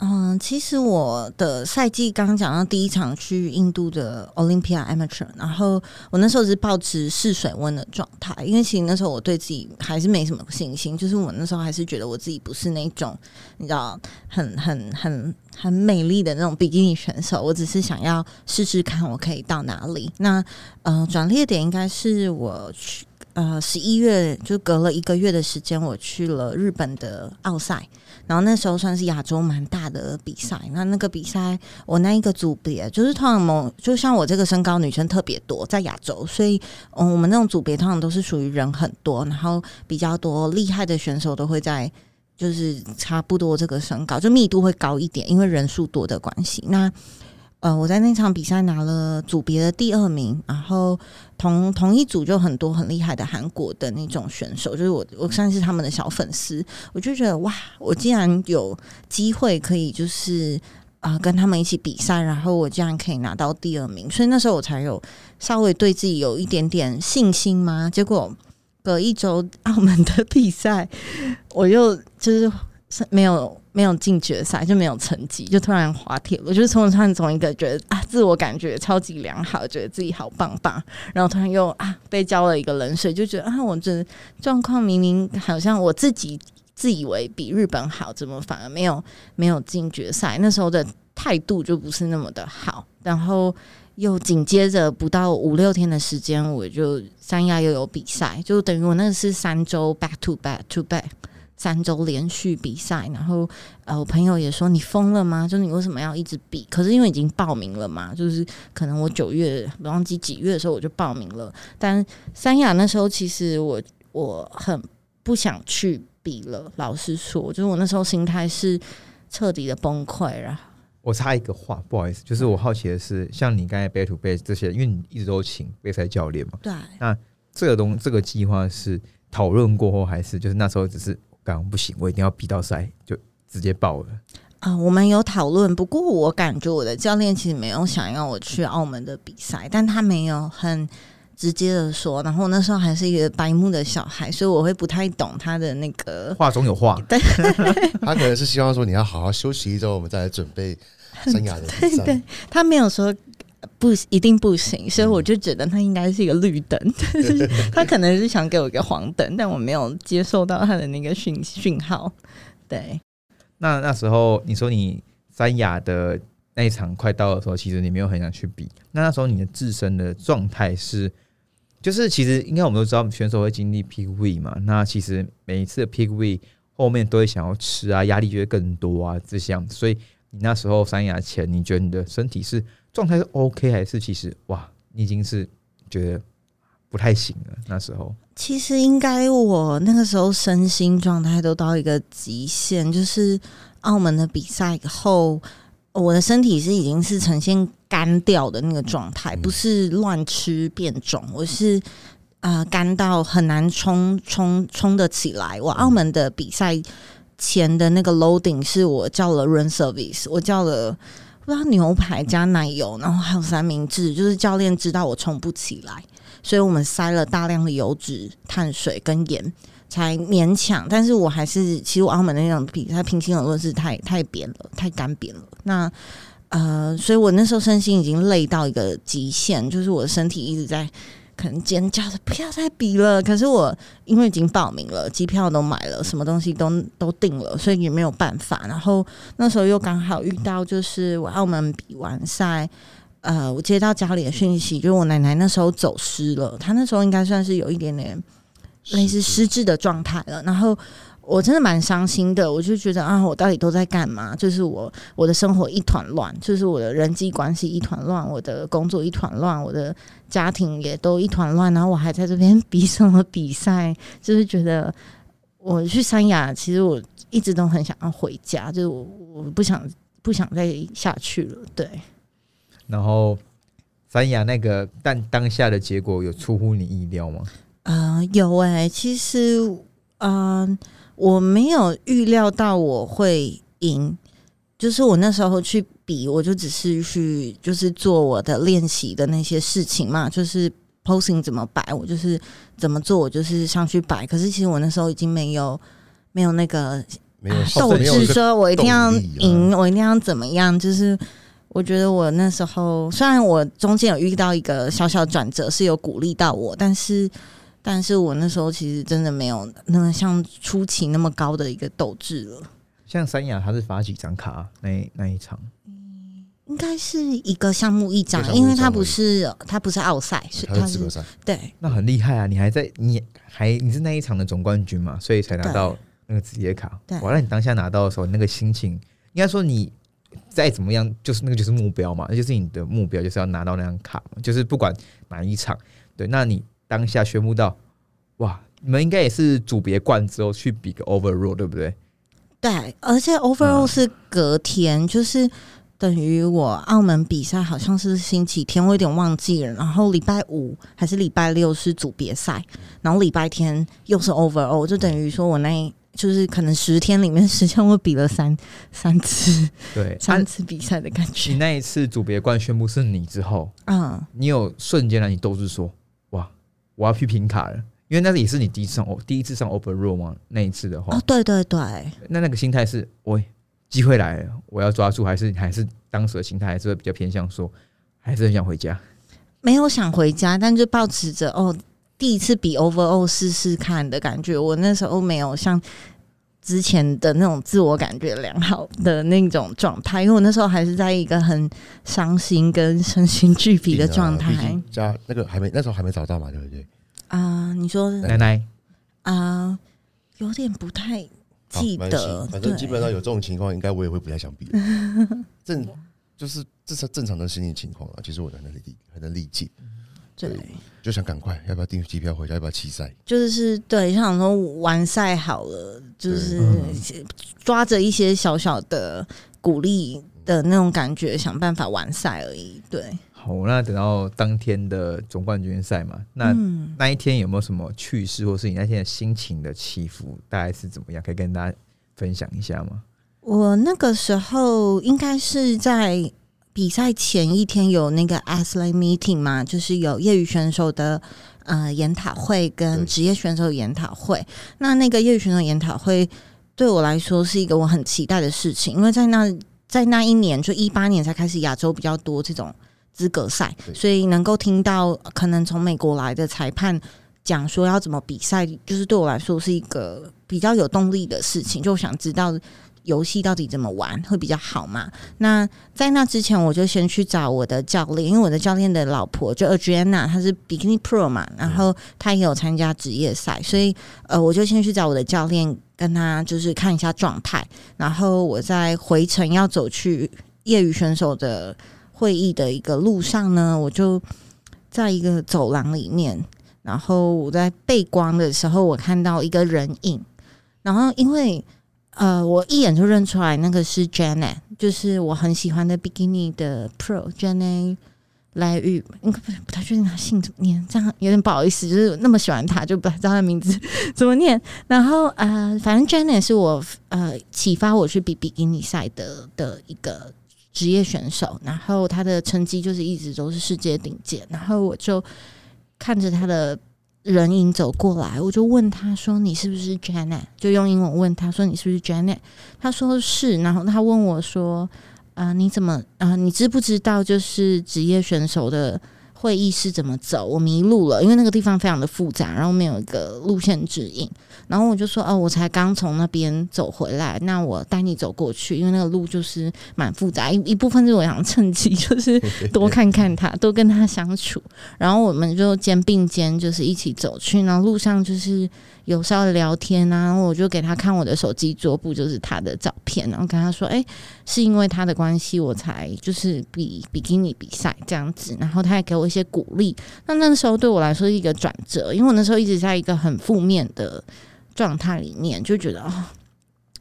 嗯，其实我的赛季刚刚讲到第一场去印度的 Olympia Amateur，然后我那时候是保持试水温的状态，因为其实那时候我对自己还是没什么信心，就是我那时候还是觉得我自己不是那种你知道很很很很美丽的那种比基尼选手，我只是想要试试看我可以到哪里。那呃，转捩点应该是我去呃十一月，就隔了一个月的时间，我去了日本的奥赛。然后那时候算是亚洲蛮大的比赛，那那个比赛我那一个组别就是通常某就像我这个身高女生特别多在亚洲，所以嗯我们那种组别通常都是属于人很多，然后比较多厉害的选手都会在就是差不多这个身高，就密度会高一点，因为人数多的关系。那呃，我在那场比赛拿了组别的第二名，然后同同一组就很多很厉害的韩国的那种选手，就是我我算是他们的小粉丝，我就觉得哇，我竟然有机会可以就是啊跟他们一起比赛，然后我竟然可以拿到第二名，所以那时候我才有稍微对自己有一点点信心嘛。结果隔一周 [laughs] 澳门的比赛，我又就是没有。没有进决赛就没有成绩，就突然滑铁。我就是从突然从一个觉得啊，自我感觉超级良好，觉得自己好棒棒，然后突然又啊被浇了一个冷水，就觉得啊，我这状况明明好像我自己自以为比日本好，怎么反而没有没有进决赛？那时候的态度就不是那么的好。然后又紧接着不到五六天的时间，我就三亚又有比赛，就等于我那是三周 back to back to back。三周连续比赛，然后呃，我朋友也说你疯了吗？就是你为什么要一直比？可是因为已经报名了嘛，就是可能我九月忘记几月的时候我就报名了。但三亚那时候其实我我很不想去比了，老实说，就是我那时候心态是彻底的崩溃。了我插一个话，不好意思，就是我好奇的是，像你刚才背 to 背这些，因为你一直都请备赛教练嘛，对，那这个东这个计划是讨论过后，还是就是那时候只是？不行，我一定要逼到赛，就直接爆了啊！我们有讨论，不过我感觉我的教练其实没有想要我去澳门的比赛，但他没有很直接的说。然后我那时候还是一个白目的小孩，所以我会不太懂他的那个话中有话。[laughs] 对，[laughs] 他可能是希望说你要好好休息一周，我们再来准备生涯的比赛。[laughs] 对他没有说。不一定不行，所以我就觉得他应该是一个绿灯，[laughs] 他可能是想给我一个黄灯，但我没有接受到他的那个讯讯号。对，那那时候你说你三亚的那一场快到的时候，其实你没有很想去比。那那时候你的自身的状态是，就是其实应该我们都知道选手会经历 peak week 嘛，那其实每一次的 peak week 后面都会想要吃啊，压力就会更多啊这些，所以你那时候三亚前，你觉得你的身体是？状态是 OK 还是其实哇，你已经是觉得不太行了？那时候其实应该我那个时候身心状态都到一个极限，就是澳门的比赛后，我的身体是已经是呈现干掉的那个状态，不是乱吃变肿，我是啊干到很难冲冲冲得起来。我澳门的比赛前的那个 loading 是我叫了 run service，我叫了。不知道牛排加奶油，然后还有三明治，就是教练知道我冲不起来，所以我们塞了大量的油脂、碳水跟盐，才勉强。但是我还是，其实澳门那种比赛，平心而论是太太扁了，太干扁了。那呃，所以我那时候身心已经累到一个极限，就是我的身体一直在。可能尖叫的不要再比了，可是我因为已经报名了，机票都买了，什么东西都都定了，所以也没有办法。然后那时候又刚好遇到，就是我澳门比完赛，呃，我接到家里的讯息，就是我奶奶那时候走失了，她那时候应该算是有一点点类似失智的状态了，然后。我真的蛮伤心的，我就觉得啊，我到底都在干嘛？就是我我的生活一团乱，就是我的人际关系一团乱，我的工作一团乱，我的家庭也都一团乱，然后我还在这边比什么比赛？就是觉得我去三亚，其实我一直都很想要回家，就是我我不想不想再下去了。对。然后三亚那个，但当下的结果有出乎你意料吗？啊，有哎，其实嗯。我没有预料到我会赢，就是我那时候去比，我就只是去就是做我的练习的那些事情嘛，就是 posing 怎么摆，我就是怎么做，我就是上去摆。可是其实我那时候已经没有没有那个斗志，说我一定要赢，我一定要怎么样？就是我觉得我那时候，虽然我中间有遇到一个小小转折，是有鼓励到我，但是，但是我那时候其实真的没有那么像初期那么高的一个斗志了。像三亚他是发几张卡那那一场，应该是一个项目一张因为它一张而已不是它不是奥赛，是他它是是资格赛，对那很厉害啊！你还在你还你是那一场的总冠军嘛，所以才拿到那个职业卡。对哇，那你当下拿到的时候，那个心情，应该说你再怎么样，就是那个就是目标嘛，那就是你的目标就是要拿到那张卡嘛，就是不管哪一场，对，那你当下宣布到，哇，你们应该也是组别冠之后去比个 overall，对不对？对，而且 overall 嗯是隔天，就是等于我澳门比赛好像是星期天，我有点忘记了。然后礼拜五还是礼拜六是组别赛，然后礼拜天又是 overall，就等于说我那就是可能十天里面，实际上我比了三 [laughs] 三次对，三啊次比赛的感觉你。那一次组别冠宣布是你之后，嗯，你有瞬间让你都是说，哇，我要去拼卡了，因为那也是你第一次上哦，第一次上 overall 嘛，那一次的话，哦，对对对，那那个心态是，喂，机会来了，我要抓住，还是还是当时的心态还是会比较偏向说，还是很想回家。没有想回家，但就抱持着哦，第一次比 overall 试试看的感觉。我那时候没有像之前的那种自我感觉良好的那种状态，因为我那时候还是在一个很伤心跟身心俱疲的状态竟家那个还没那时候还没找到嘛，对不对？啊、你说奶奶，啊、有点不太记得，反正基本上有这种情况，应该我也会不太想比了。[laughs] 正就是这是正常的心理情况啊，其实我很能理很能理解，对，就想赶快要不要订机票回家，要不要弃赛？就是对，就想说完赛好了，就是抓着一些小小的鼓励的那种感觉，想办法完赛而已。对，好，那等到当天的总冠军赛嘛，那、嗯，那一天有没有什么趣事，或是你那天的心情的起伏，大概是怎么样？可以跟大家分享一下吗？我那个时候应该是在比赛前一天有那个 athlete meeting 嘛，就是有业余选手的呃研讨会跟职业选手研讨会。那那个业余选手研讨会对我来说是一个我很期待的事情，因为在那在那一年就一八年才开始亚洲比较多这种资格赛，所以能够听到可能从美国来的裁判。讲说要怎么比赛，就是对我来说是一个比较有动力的事情，就想知道游戏到底怎么玩会比较好嘛？那在那之前，我就先去找我的教练，因为我的教练的老婆就 Adriana，她是 Bikini Pro 嘛，然后她也有参加职业赛，所以呃，我就先去找我的教练，跟他就是看一下状态，然后我在回程要走去业余选手的会议的一个路上呢，我就在一个走廊里面，然后我在背光的时候，我看到一个人影，然后因为呃，我一眼就认出来那个是 Janet，就是我很喜欢的 Bikini 的 Pro Janet 来玉，应该不不太确定他姓怎么念，这样有点不好意思，就是那么喜欢他，就不太知道他名字 [laughs] 怎么念。然后呃，反正 Janet 是我呃启发我去比比基尼赛的的一个职业选手，然后他的成绩就是一直都是世界顶尖，然后我就看着他的人影走过来，我就问他说：“你是不是 Janet？” 就用英文问他说：“你是不是 Janet？” 他说是，然后他问我说：“啊、你怎么啊、你知不知道就是职业选手的会议是怎么走？我迷路了，因为那个地方非常的复杂，然后没有一个路线指引。然后我就说：哦，我才刚从那边走回来，那我带你走过去，因为那个路就是蛮复杂，一 [laughs] 一部分是我想趁机就是多看看他，[laughs] 多跟他相处。然后我们就肩并肩，就是一起走去。然后路上就是有稍微聊天啊，我就给他看我的手机桌布，就是他的照片，然后跟他说：“哎、是因为他的关系，我才就是比比基尼比赛这样子。”然后他也给我一些鼓励。那那个时候对我来说是一个转折，因为我那时候一直在一个很负面的状态里面，就觉得哦。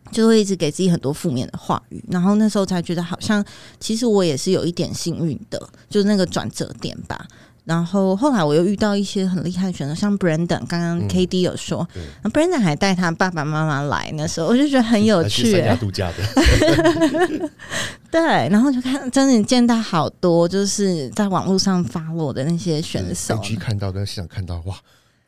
就会一直给自己很多负面的话语，然后那时候才觉得好像其实我也是有一点幸运的，就是那个转折点吧。然后后来我又遇到一些很厉害的选手，像 Brandon，刚刚嗯。K D 有说，Brandon 还带他爸爸妈妈来，那时候我就觉得很有趣、三亚欸。度假的，[laughs] 对，然后就看真的见到好多就是在网络上发落的那些选手，去看到跟现场看到，哇，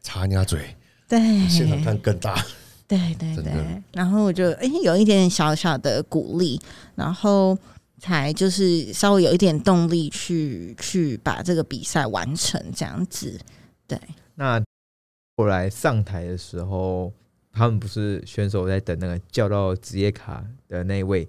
插人家嘴，对，现场看更大。对对对，然后我就哎、有一点点小小的鼓励，然后才就是稍微有一点动力去去把这个比赛完成这样子。对，那后来上台的时候，他们不是选手在等那个叫到职业卡的那一位，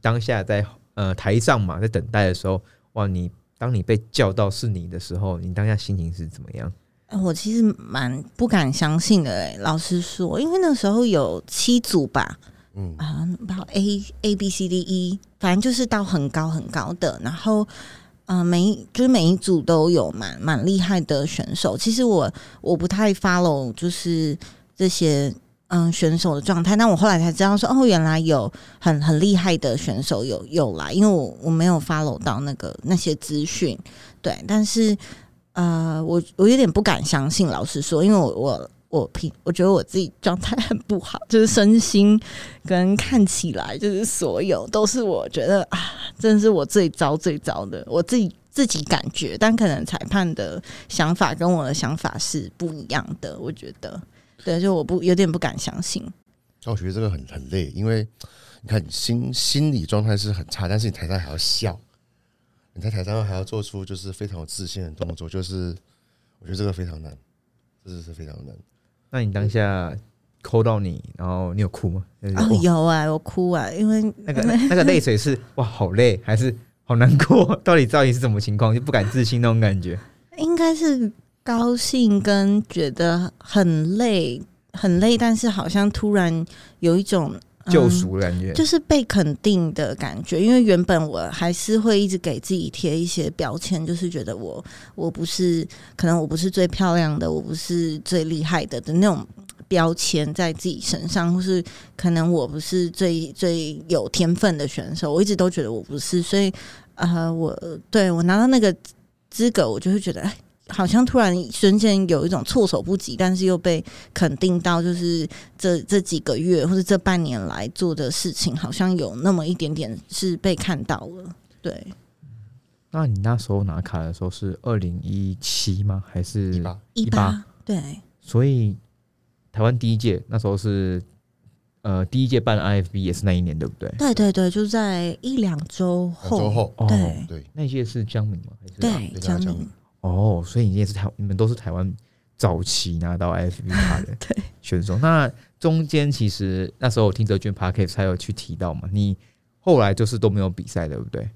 当下在呃台上嘛，在等待的时候，哇，你当你被叫到是你的时候，你当下心情是怎么样？呃我其实蛮不敢相信的、哎，老实说，因为那时候有七组吧，嗯，啊，不 A A B C D E，反正就是到很高很高的，然后。呃，每就是每一组都有蛮蛮厉害的选手。其实我我不太 follow 就是这些嗯选手的状态，但我后来才知道说，哦，原来有很很厉害的选手有有来，因为我我没有 follow 到那个那些资讯，对，但是呃，我我有点不敢相信，老实说，因为我我我平我觉得我自己状态很不好，就是身心跟看起来就是所有都是我觉得啊，真的是我最糟最糟的，我自己自己感觉，但可能裁判的想法跟我的想法是不一样的，我觉得，对，就我不有点不敢相信，那我觉得这个很很累，因为你看你心心理状态是很差，但是你台上还要笑，你在台上还要做出就是非常有自信的动作，就是我觉得这个非常难，这是是非常难。那你当下抠到你，然后你有哭吗？就是哦，有啊，我哭啊，因为那个那个泪水是哇好累，还是好难过？[laughs] 到底到底是什么情况？就不敢置信那种感觉。应该是高兴跟觉得很累，很累，但是好像突然有一种、嗯救赎的感觉，就是被肯定的感觉。因为原本我还是会一直给自己贴一些标签，就是觉得我我不是，可能我不是最漂亮的，我不是最厉害的的那种。标签在自己身上，或是可能我不是最最有天分的选手，我一直都觉得我不是，所以呃，我对我拿到那个资格，我就会觉得，哎，好像突然瞬间有一种措手不及，但是又被肯定到，就是这这几个月或者这半年来做的事情，好像有那么一点点是被看到了。对，那你那时候拿卡的时候是二零一七吗？还是一八。一八？对。所以台湾第一届那时候是呃第一届办 IFB 也是那一年对不对？对对对，就在一两周两后，周后，哦，对。对，那一届是江明吗？还是对对江明江明哦，所以你也是台，你们都是台湾早期拿到 IFB 卡的 [laughs] 对选手。那中间其实那时候我听泽俊 p a r k e 才有去提到嘛，你后来就是都没有比赛，对不对？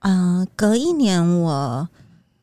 嗯、隔一年我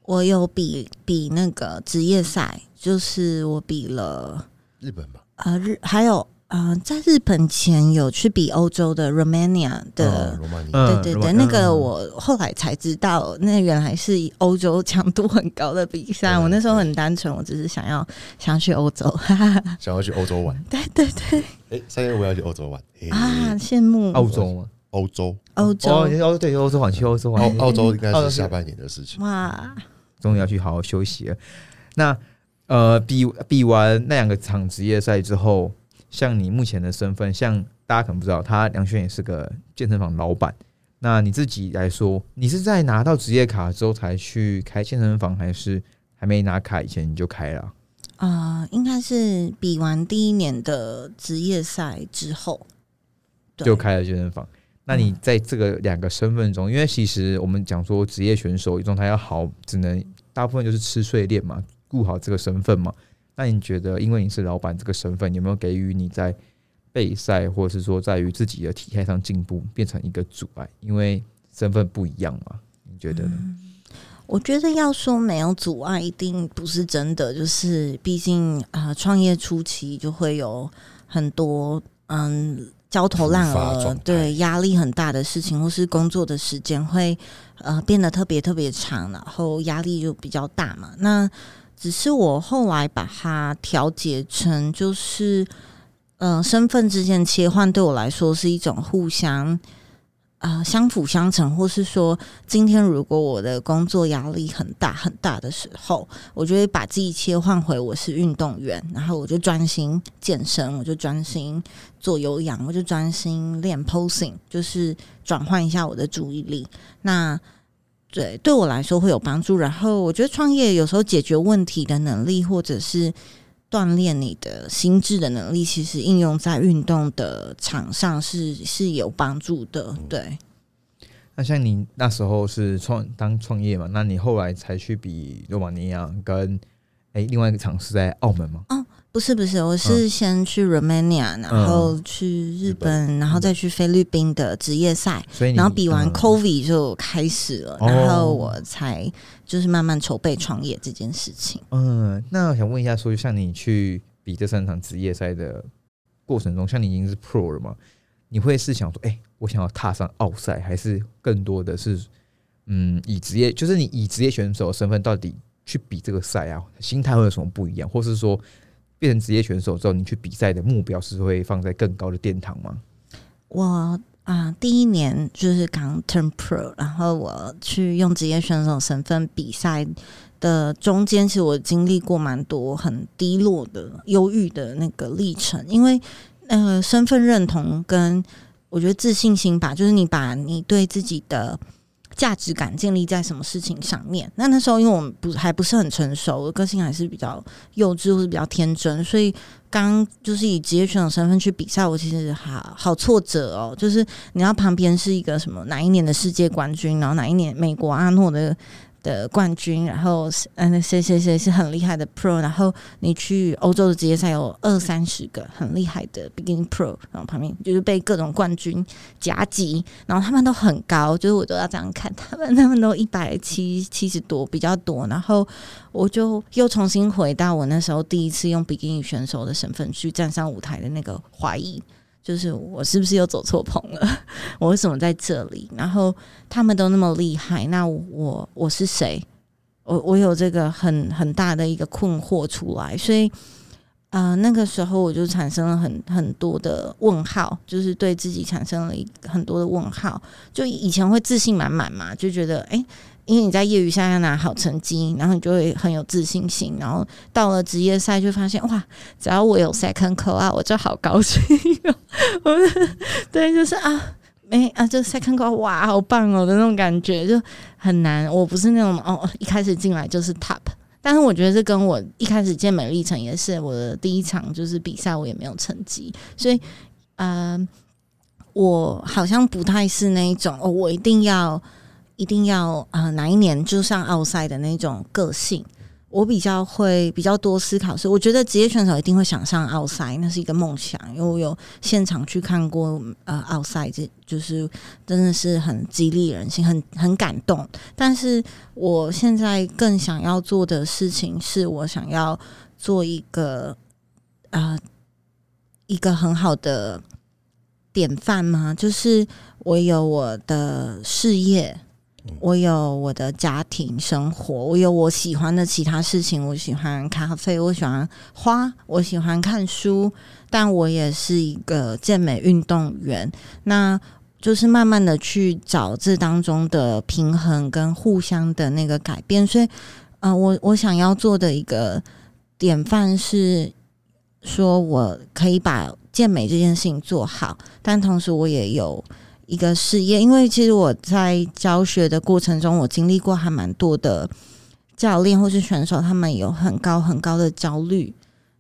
我有比比那个职业赛，就是我比了日本吧，呃日还有呃在日本前有去比欧洲的 Romania 的对对对，那个嗯。我后来才知道，那原来是欧洲强度很高的比赛。我那时候很单纯，我只是想要想要去欧洲，哈哈哈。想要去欧洲玩，对对对。哎，三月我要去欧洲玩，嘿。啊，羡慕。澳洲吗？欧洲，哦，欧洲。哦对，欧洲玩去欧洲玩，澳澳洲应该是下半年的事情。哇，终于要去好好休息了。那呃，比比完那两个场职业赛之后，像你目前的身份，像大家可能不知道，他梁轩也是个健身房老板。那你自己来说，你是在拿到职业卡之后才去开健身房，还是还没拿卡以前你就开了？啊，应该是比完第一年的职业赛之后，就开了健身房。那你在这个两个身份中，因为其实我们讲说职业选手状态要好，只能大部分就是吃睡练嘛，顾好这个身份嘛。那你觉得，因为你是老板这个身份，有没有给予你在备赛，或者是说在于自己的体态上进步，变成一个阻碍？因为身份不一样嘛，你觉得呢？我觉得要说没有阻碍，一定不是真的。就是毕竟啊，创业初期就会有很多嗯焦头烂额对压力很大的事情，或是工作的时间会呃变得特别特别长，然后压力就比较大嘛。那只是我后来把它调节成就是。呃，身份之间切换对我来说是一种互相呃相辅相成，或是说，今天如果我的工作压力很大很大的时候，我就会把自己切换回我是运动员，然后我就专心健身，我就专心做有氧，我就专心练 posing，就是转换一下我的注意力。那对对我来说会有帮助。然后我觉得创业有时候解决问题的能力，或者是锻炼你的心智的能力，其实应用在运动的场上是是有帮助的。对，那像你那时候是创当创业嘛？那你后来才去比罗马尼亚跟哎、另外一个场是在澳门吗？不是不是，我是先去 Romania，、然后去日本，然后再去菲律宾的职业赛，然后比完嗯 COVID 就开始了，哦然后我才就是慢慢筹备创业这件事情。嗯，那我想问一下，说像你去比这三场职业赛的过程中，像你已经是 Pro 了嘛？你会是想说，哎、我想要踏上奥赛，还是更多的是，嗯，以职业，就是你以职业选手的身份到底去比这个赛啊，心态会有什么不一样？或是说，变成职业选手之后，你去比赛的目标是会放在更高的殿堂吗？我啊、第一年就是刚 turn pro，然后我去用职业选手身份比赛的中间，其实我经历过蛮多很低落的、忧郁的那个历程，因为呃，身份认同跟我觉得自信心吧，就是你把你对自己的价值感建立在什么事情上面。那那时候因为我们不还不是很成熟，个性还是比较幼稚或者比较天真，所以刚就是以职业选手身份去比赛，我其实好好挫折哦。就是你要旁边是一个什么哪一年的世界冠军，然后哪一年美国阿诺的的冠军，然后嗯谁谁谁是很厉害的 pro，然后你去欧洲的职业赛有二三十个很厉害的 beginning pro，然后旁边就是被各种冠军夹击，然后他们都很高，就是我都要这样看他们，他们都一百七七十多比较多，然后我就又重新回到我那时候第一次用 beginning 选手的身份去站上舞台的那个怀疑，就是我是不是又走错棚了？[laughs] 我为什么在这里？然后他们都那么厉害，那我我是谁？我我有这个很很大的一个困惑出来，所以。呃，那个时候我就产生了很很多的问号，就是对自己产生了很多的问号。就以前会自信满满嘛，就觉得哎、诶因为你在业余赛要拿好成绩，然后你就会很有自信心，然后到了职业赛就发现哇，只要我有 second call 啊，我就好高兴哦。我对，就是啊，没啊，就 second call 哇，好棒哦的那种感觉，就很难。我不是那种哦，一开始进来就是 top。但是我觉得这跟我一开始健美历程也是我的第一场就是比赛，我也没有成绩，所以呃，我好像不太是那一种哦，我一定要一定要呃哪一年就上奥赛的那种个性。我比较会比较多思考，是我觉得职业选手一定会想上奥赛，那是一个梦想，因为我有现场去看过呃奥赛，这就是真的是很激励人心，很很感动。但是我现在更想要做的事情，是我想要做一个呃一个很好的典范吗？就是我有我的事业，我有我的家庭生活，我有我喜欢的其他事情。我喜欢咖啡，我喜欢花，我喜欢看书，但我也是一个健美运动员。那就是慢慢的去找这当中的平衡跟互相的那个改变。所以，呃，我我想要做的一个典范是说，我可以把健美这件事情做好，但同时我也有。一个事业，因为其实我在教学的过程中，我经历过还蛮多的教练或是选手，他们有很高很高的焦虑，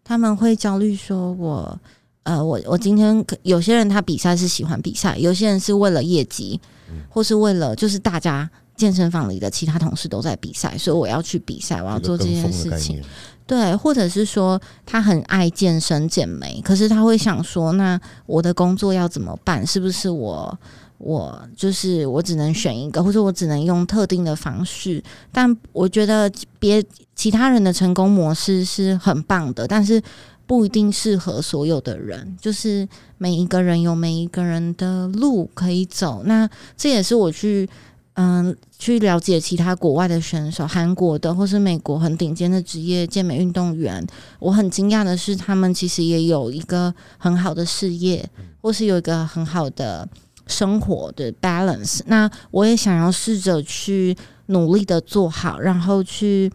他们会焦虑说我，呃，我我今天有些人他比赛是喜欢比赛，有些人是为了业绩，或是为了就是大家健身房里的其他同事都在比赛，所以我要去比赛，我要做这件事情。对，或者是说他很爱健身健美，可是他会想说，那我的工作要怎么办？是不是我我就是我只能选一个，或者我只能用特定的方式？但我觉得别其他人的成功模式是很棒的，但是不一定适合所有的人。就是每一个人有每一个人的路可以走，那这也是我去。嗯，去了解其他国外的选手，韩国的或是美国很顶尖的职业健美运动员，我很惊讶的是，他们其实也有一个很好的事业，或是有一个很好的生活的 balance。那我也想要试着去努力的做好，然后去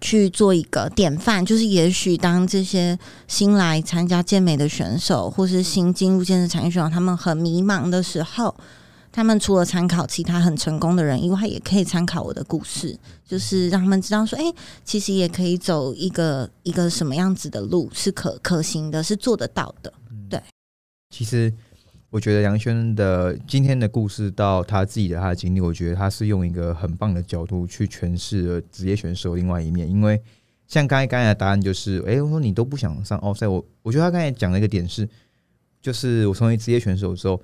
去做一个典范，就是也许当这些新来参加健美的选手，或是新进入健身产业选手，他们很迷茫的时候。他们除了参考其他很成功的人以外，也可以参考我的故事，就是让他们知道说，哎、其实也可以走一个一个什么样子的路是可可行的，是做得到的。对其实我觉得杨轩的今天的故事到他自己的他的经历，我觉得他是用一个很棒的角度去诠释了职业选手另外一面。因为像刚才刚才的答案就是，诶，我说你都不想上奥赛，我我觉得他刚才讲的一个点是，就是我成为职业选手之后，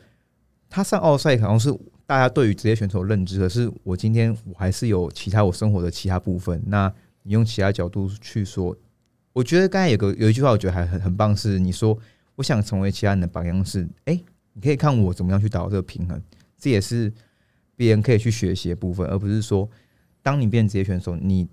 他上奥赛好像是大家对于职业选手的认知，可是我今天我还是有其他我生活的其他部分。那你用其他角度去说，我觉得刚才有个有一句话，我觉得还很很棒，是你说我想成为其他人的榜样是，哎、你可以看我怎么样去达到这个平衡，这也是别人可以去学习的部分，而不是说，当你变成职业选手，你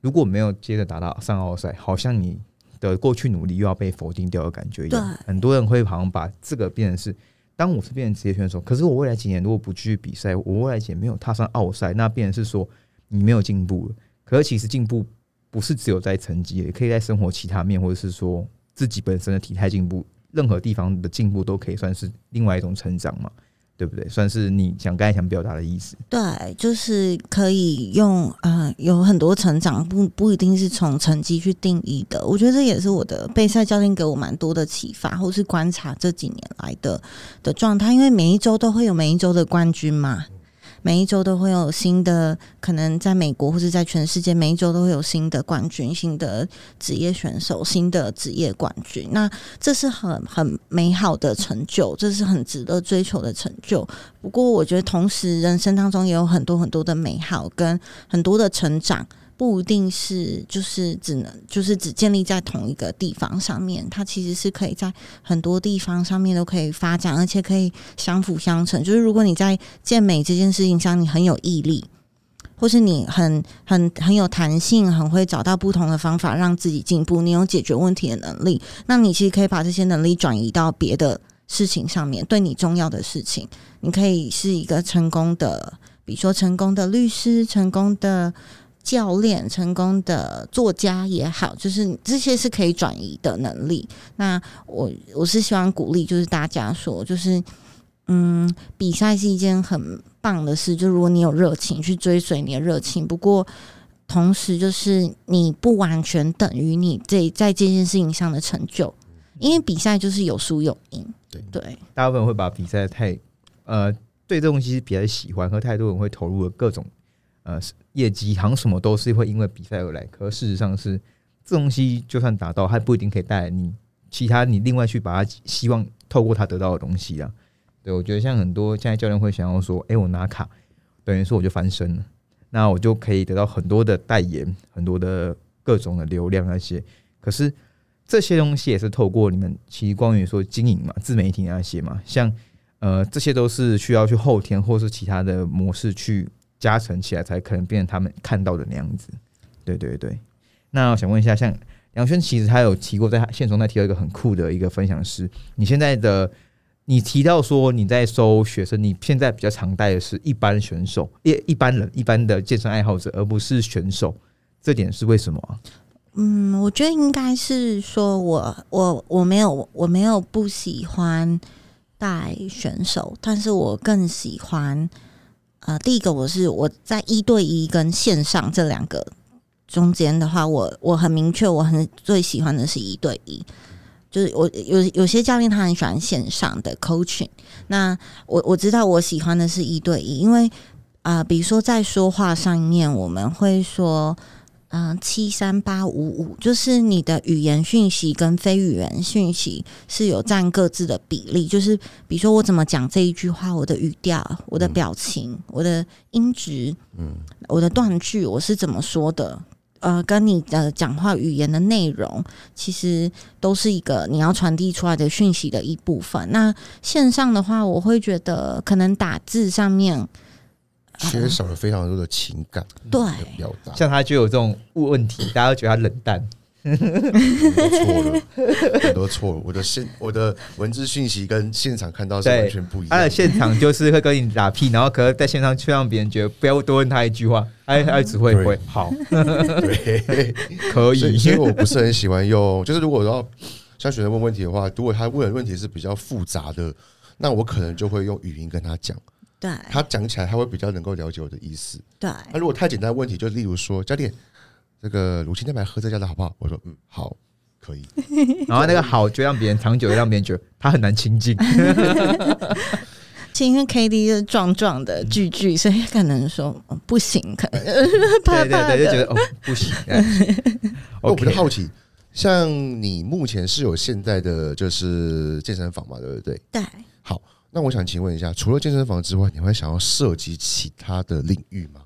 如果没有接着达到上奥赛，好像你的过去努力又要被否定掉的感觉一样。很多人会好像把这个变成是，当我是变成职业选手，可是我未来几年如果不继续比赛，我未来几年没有踏上奥赛，那变成是说你没有进步了。可是其实进步不是只有在成绩，也可以在生活其他面，或者是说自己本身的体态进步，任何地方的进步都可以算是另外一种成长嘛，对不对？算是你想刚才想表达的意思。对，就是可以用呃，有很多成长不不一定是从成绩去定义的。我觉得这也是我的备赛教练给我蛮多的启发，或是观察这几年来的的状态。因为每一周都会有每一周的冠军嘛，每一周都会有新的，可能在美国或者在全世界，每一周都会有新的冠军、新的职业选手、新的职业冠军。那这是很很美好的成就，这是很值得追求的成就。不过，我觉得同时人生当中也有很多很多的美好跟很多的成长，不一定是就是只能就是只建立在同一个地方上面，它其实是可以在很多地方上面都可以发展，而且可以相辅相成。就是如果你在健美这件事情上你很有毅力，或是你很很很有弹性，很会找到不同的方法让自己进步，你有解决问题的能力，那你其实可以把这些能力转移到别的事情上面，对你重要的事情。你可以是一个成功的，比如说成功的律师、成功的教练、成功的作家也好，就是这些是可以转移的能力。那我我是希望鼓励，就是大家说，就是嗯，比赛是一件很棒的事，就如果你有热情去追随你的热情，不过。同时，就是你不完全等于你这在这件事情上的成就，因为比赛就是有输有赢。对对，大部分人会把比赛太呃对这东西比较喜欢，和太多人会投入了各种呃业绩，好像什么都是会因为比赛而来。可事实上是这东西就算达到，它不一定可以带来你其他你另外去把它希望透过它得到的东西啊。对我觉得像很多现在教练会想要说，哎、我拿卡等于说我就翻身了，那我就可以得到很多的代言，很多的各种的流量那些。可是这些东西也是透过你们其实关于说经营嘛、自媒体那些嘛，像呃这些都是需要去后天或是其他的模式去加成起来，才可能变成他们看到的那样子。对对对。那我想问一下，像杨轩其实他有提过，在他现中在提到一个很酷的一个分享是，你现在的你提到说你在收学生，你现在比较常带的是一般选手、一一般人、一般的健身爱好者，而不是选手，这点是为什么？嗯，我觉得应该是说我我我没有我没有不喜欢带选手，但是我更喜欢啊，第一个我是我在一对一跟线上这两个中间的话，我我很明确，我很最喜欢的是一对一。就是我有有些教练他很喜欢线上的 coaching，那我我知道我喜欢的是一对一，因为啊、比如说在说话上面，我们会说。嗯，七三八五五，就是你的语言讯息跟非语言讯息是有占各自的比例。就是比如说我怎么讲这一句话，我的语调、我的表情、我的音质、嗯，我的断句，我是怎么说的，呃，跟你的讲话语言的内容，其实都是一个你要传递出来的讯息的一部分。那线上的话，我会觉得可能打字上面，缺少了非常多的情感对的表达，像他就有这种问题，大家都觉得他冷淡。很多错了，很多错了。我的现我的文字讯息跟现场看到是完全不一样他的的。现场就是会跟你打屁，然后可是在线上却让别人觉得不要多问他一句话，他他只会对会好对，[laughs] 可以所以，所以我不是很喜欢用，就是如果要像学生问问题的话，如果他问的问题是比较复杂的，那我可能就会用语音跟他讲。对他讲起来他会比较能够了解我的意思。对那如果太简单的问题，就例如说，教练，这个乳清蛋白喝这家的好不好？我说嗯好，可以。[laughs] 然后那个好就让别人长久，让别人觉得他很难亲近。因为 K D 是壮壮的巨巨，所以可能说、哦不行，可能怕怕对对对，就觉。得哦不行。我比较好奇，像你目前是有现在的就是健身房嘛，对不对？对，那我想请问一下，除了健身房之外，你会想要涉及其他的领域吗？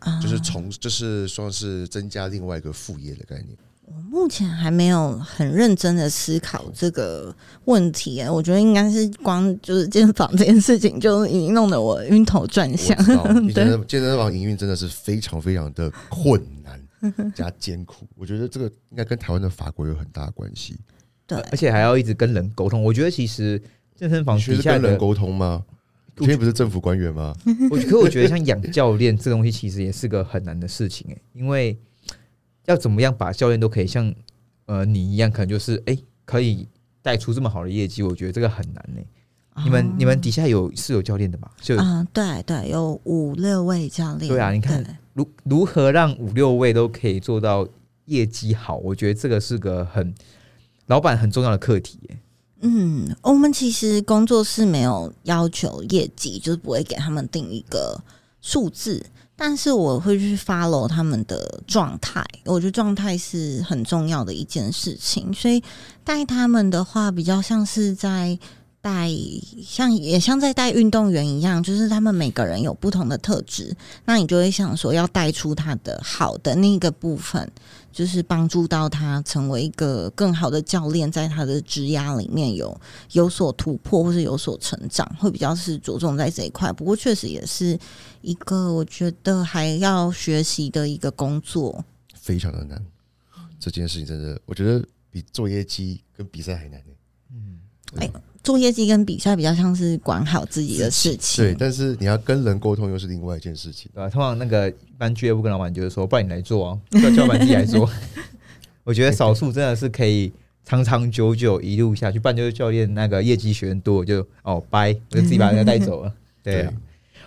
啊就是从就是算是增加另外一个副业的概念。我目前还没有很认真的思考这个问题，我觉得应该是光就是健身房这件事情就已经弄得我晕头转向。[laughs] 健对身健身房营运真的是非常非常的困难 [laughs] 加艰苦。我觉得这个应该跟台湾的法规有很大的关系。对，而且还要一直跟人沟通。我觉得其实健身房你学底下人沟通吗？你确定不是政府官员吗？[laughs] 我可我觉得像养教练这东西，其实也是个很难的事情哎、因为要怎么样把教练都可以像呃你一样，可能就是哎、可以带出这么好的业绩，我觉得这个很难呢、你们、你们底下有是有教练的吧？就啊、对对，有五六位教练。对啊你看对如如何让五六位都可以做到业绩好，我觉得这个是个很老板很重要的课题、欸。嗯，我们其实工作室没有要求业绩，就是不会给他们定一个数字，但是我会去 follow 他们的状态。我觉得状态是很重要的一件事情，所以带他们的话，比较像是在带，像也像在带运动员一样，就是他们每个人有不同的特质，那你就会想说要带出他的好的那个部分。就是帮助到他成为一个更好的教练，在他的职涯里面有有所突破或是有所成长，会比较是着重在这一块。不过确实也是一个我觉得还要学习的一个工作。非常的难。这件事情真的，我觉得比做业绩跟比赛还难呢、做业绩跟比赛比较像是管好自己的事情，对，但是你要跟人沟通又是另外一件事情。对吧、通常那个一般俱乐部跟老板就是说，不然你来做啊，叫叫老板自己来做。[laughs] 我觉得少数真的是可以长长久久一路下去，不然就是教练那个业绩学员多，我就哦掰，我就自己把人家带走了。[laughs] 对啊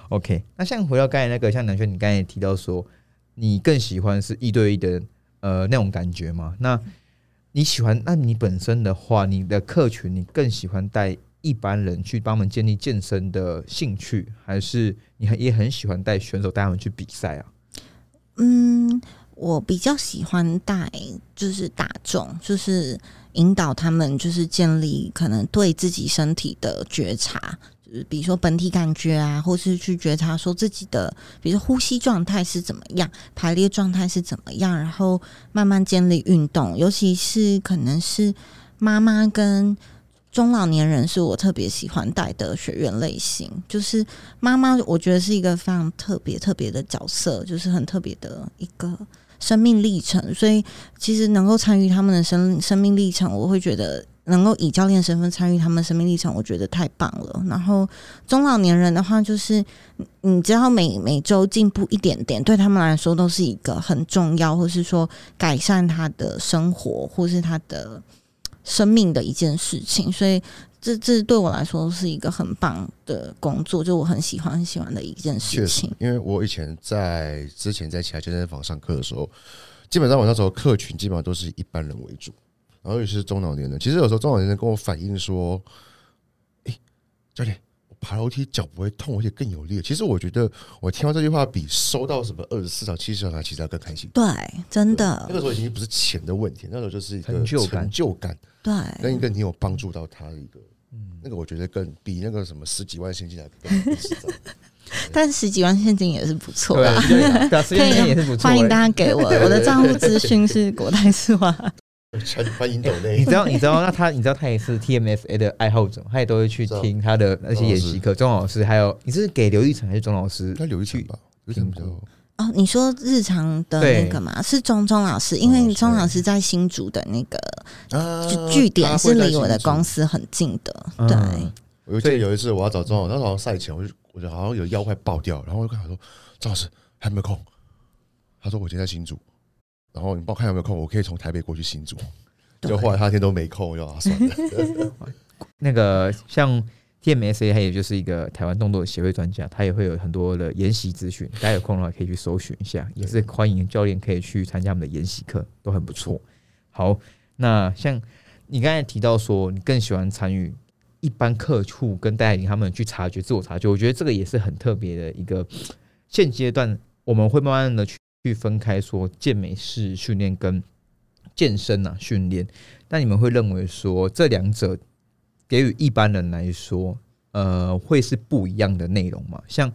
，OK。那像回到刚才那个，像南轩，你刚才也提到说，你更喜欢是一对一的呃那种感觉吗？那你喜欢？那你本身的话，你的客群，你更喜欢带一般人去帮忙建立健身的兴趣，还是你也很喜欢带选手带他们去比赛啊？嗯，我比较喜欢带就是大众，就是引导他们，就是建立可能对自己身体的觉察，比如说本体感觉啊，或是去觉察说自己的，比如说呼吸状态是怎么样，排列状态是怎么样，然后慢慢建立运动，尤其是可能是妈妈跟。中老年人是我特别喜欢带的学员类型，就是妈妈，我觉得是一个非常特别特别的角色，就是很特别的一个生命历程。所以其实能够参与他们的生生命历程，我会觉得能够以教练身份参与他们生命历程，我觉得太棒了。然后中老年人的话，就是你知道每每周进步一点点，对他们来说都是一个很重要，或是说改善他的生活，或是他的生命的一件事情。所以这这对我来说是一个很棒的工作，就我很喜欢很喜欢的一件事情。，因为我以前在之前在其他健身房上课的时候，基本上我那时候客群基本上都是一般人为主，然后尤其是中老年人。其实有时候中老年人跟我反映说：“诶，教练，我爬楼梯脚不会痛，而且更有力。”其实我觉得我听到这句话，比收到什么二十四场、七十场其实要更开心。对，真的那个时候已经不是钱的问题，那时候就是一个成就感就感对。跟一个你有帮助到他的一个，那个我觉得更比那个什么十几万现金来更更实在。但十几万现金也是不错对啊啦，，对，也是不错、欢迎大。家给我，我的账户资讯是国泰世华。欢欢迎抖你，知道，你知道，那他，你知道他也是 TMFA 的爱好者，他也都会去听他的那些演习课。钟老师，还有你是给刘玉成还是钟老师那刘玉成吧，刘玉成比较哦，你说日常的那个嘛？是钟钟老师，因为钟老师在新竹的那个啊据据点是离我的公司。很近的，嗯对。我记得有一次我要找钟老师，那时候好像赛前，我就我就好像有腰快爆掉，然后我就跟他说：“钟老师还有没有空？”他说：“我今天在新竹，然后你帮我看有没有空，我可以从台北过去新竹。”对就后来他一天都没空，我就啊算了。[laughs] 那个像 TMSA 它也就是一个台湾动作协会专家，他也会有很多的研习资讯，大家有空的话可以去搜寻一下，也是欢迎教练可以去参加我们的研习课，都很不错。好，那像你刚才提到说，你更喜欢参与一般客户跟带领他们去察觉自我察觉，我觉得这个也是很特别的一个。现阶段我们会慢慢的去去分开说健美式训练跟健身啊训练，那你们会认为说这两者？给予一般人来说，呃，会是不一样的内容嘛？像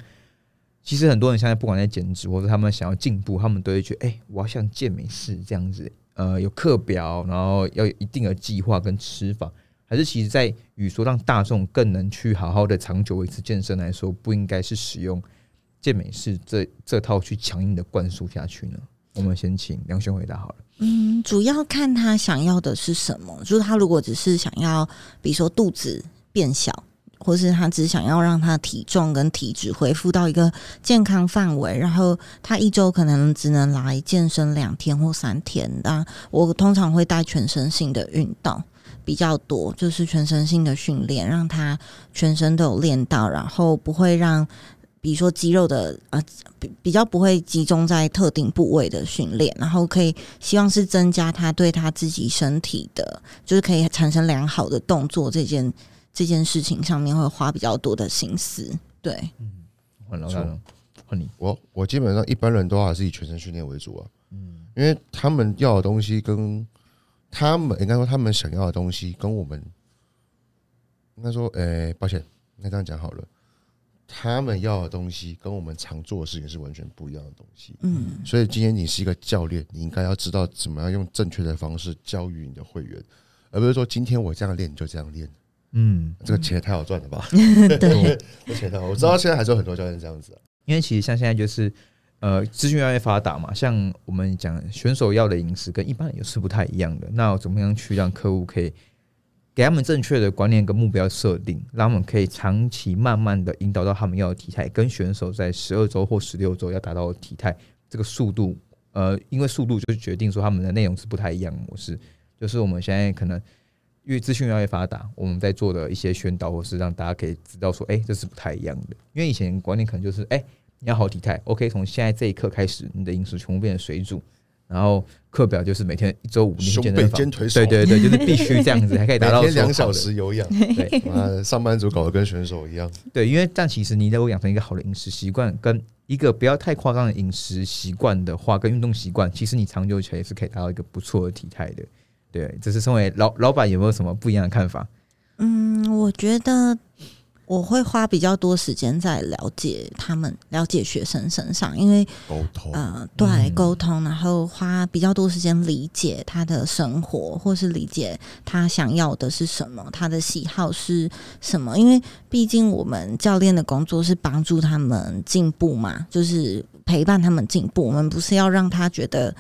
其实很多人现在不管在减脂或者他们想要进步，他们都会觉得，哎，我要像健美式这样子，呃，有课表，然后要有一定的计划跟吃法。还是其实，在与说让大众更能去好好的长久维持健身来说，不应该是使用健美式这这套去强硬的灌输下去呢？我们先请梁轩回答好了。嗯，主要看他想要的是什么。就是他如果只是想要，比如说肚子变小，或是他只想要让他体重跟体脂恢复到一个健康范围，然后他一周可能只能来健身两天或三天。那我通常会带全身性的运动比较多，就是全身性的训练，让他全身都有练到，然后不会让。比如说肌肉的呃比比较不会集中在特定部位的训练，然后可以希望是增加他对他自己身体的，就是可以产生良好的动作这件这件事情上面会花比较多的心思。对，嗯，换老大换你，我我基本上一般人都还是以全身训练为主啊，嗯，因为他们要的东西跟他们应该说他们想要的东西跟我们应该说，诶，抱歉，那这样讲好了。他们要的东西跟我们常做的事情是完全不一样的东西。嗯，所以今天你是一个教练，你应该要知道怎么样用正确的方式教育你的会员，而不是说今天我这样练你就这样练。嗯，这个钱太好赚了吧？[laughs] [laughs] 对，这钱太好。我知道现在还是有很多教练这样子，因为其实像现在就是呃，资讯越来越发达嘛，像我们讲选手要的饮食跟一般人又是不太一样的。那怎么样去让客户可以？给他们正确的观念跟目标设定，让他们可以长期慢慢的引导到他们要的体态，跟选手在十二周或十六周要达到体态这个速度，呃，因为速度就是决定说他们的内容是不太一样的模式。就是我们现在可能因为资讯越来越发达，我们在做的一些宣导，或是让大家可以知道说，哎，这是不太一样的。因为以前观念可能就是，哎，你要好体态，OK，从现在这一刻开始，你的饮食全部变成水煮。然后课表就是每天一周五天健身房，对对对，就是必须这样子 [laughs] 才可以达到两小时有氧。对，[laughs] 啊，上班族搞得跟选手一样。对，因为但其实你如果养成一个好的饮食习惯，跟一个不要太夸张的饮食习惯的话，跟运动习惯，其实你长久起来也是可以达到一个不错的体态的。对，这是身为老老板有没有什么不一样的看法？嗯，我觉得。我会花比较多时间在了解他们、了解学生身上，因为沟通，呃，对，沟通，然后花比较多时间理解他的生活，或是理解他想要的是什么，他的喜好是什么。因为毕竟我们教练的工作是帮助他们进步嘛，就是陪伴他们进步。我们不是要让他觉得。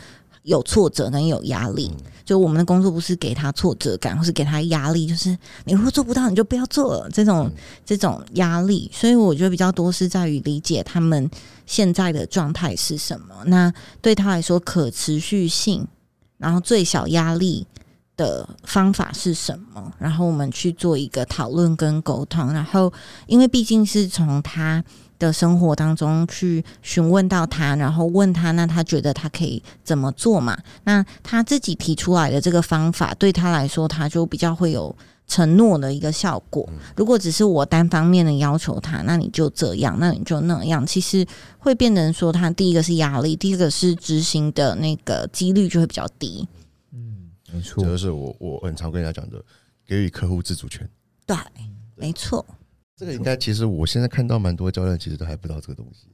有挫折跟有压力，就我们的工作不是给他挫折感，或是给他压力，就是你如果做不到，你就不要做了这种这种压力。所以我觉得比较多是在于理解他们现在的状态是什么。那对他来说，可持续性，然后最小压力的方法是什么？然后我们去做一个讨论跟沟通。然后，因为毕竟是从他。的生活当中去询问到他，然后问他，那他觉得他可以怎么做嘛？那他自己提出来的这个方法，对他来说，他就比较会有承诺的一个效果。如果只是我单方面的要求他，那你就这样，那你就那样，其实会变成说，他第一个是压力，第一个是执行的那个几率就会比较低。嗯，没错，这就是我我很常跟人家讲的，给予客户自主权。对，没错。这个应该，其实我现在看到蛮多教练，其实都还不知道这个东西。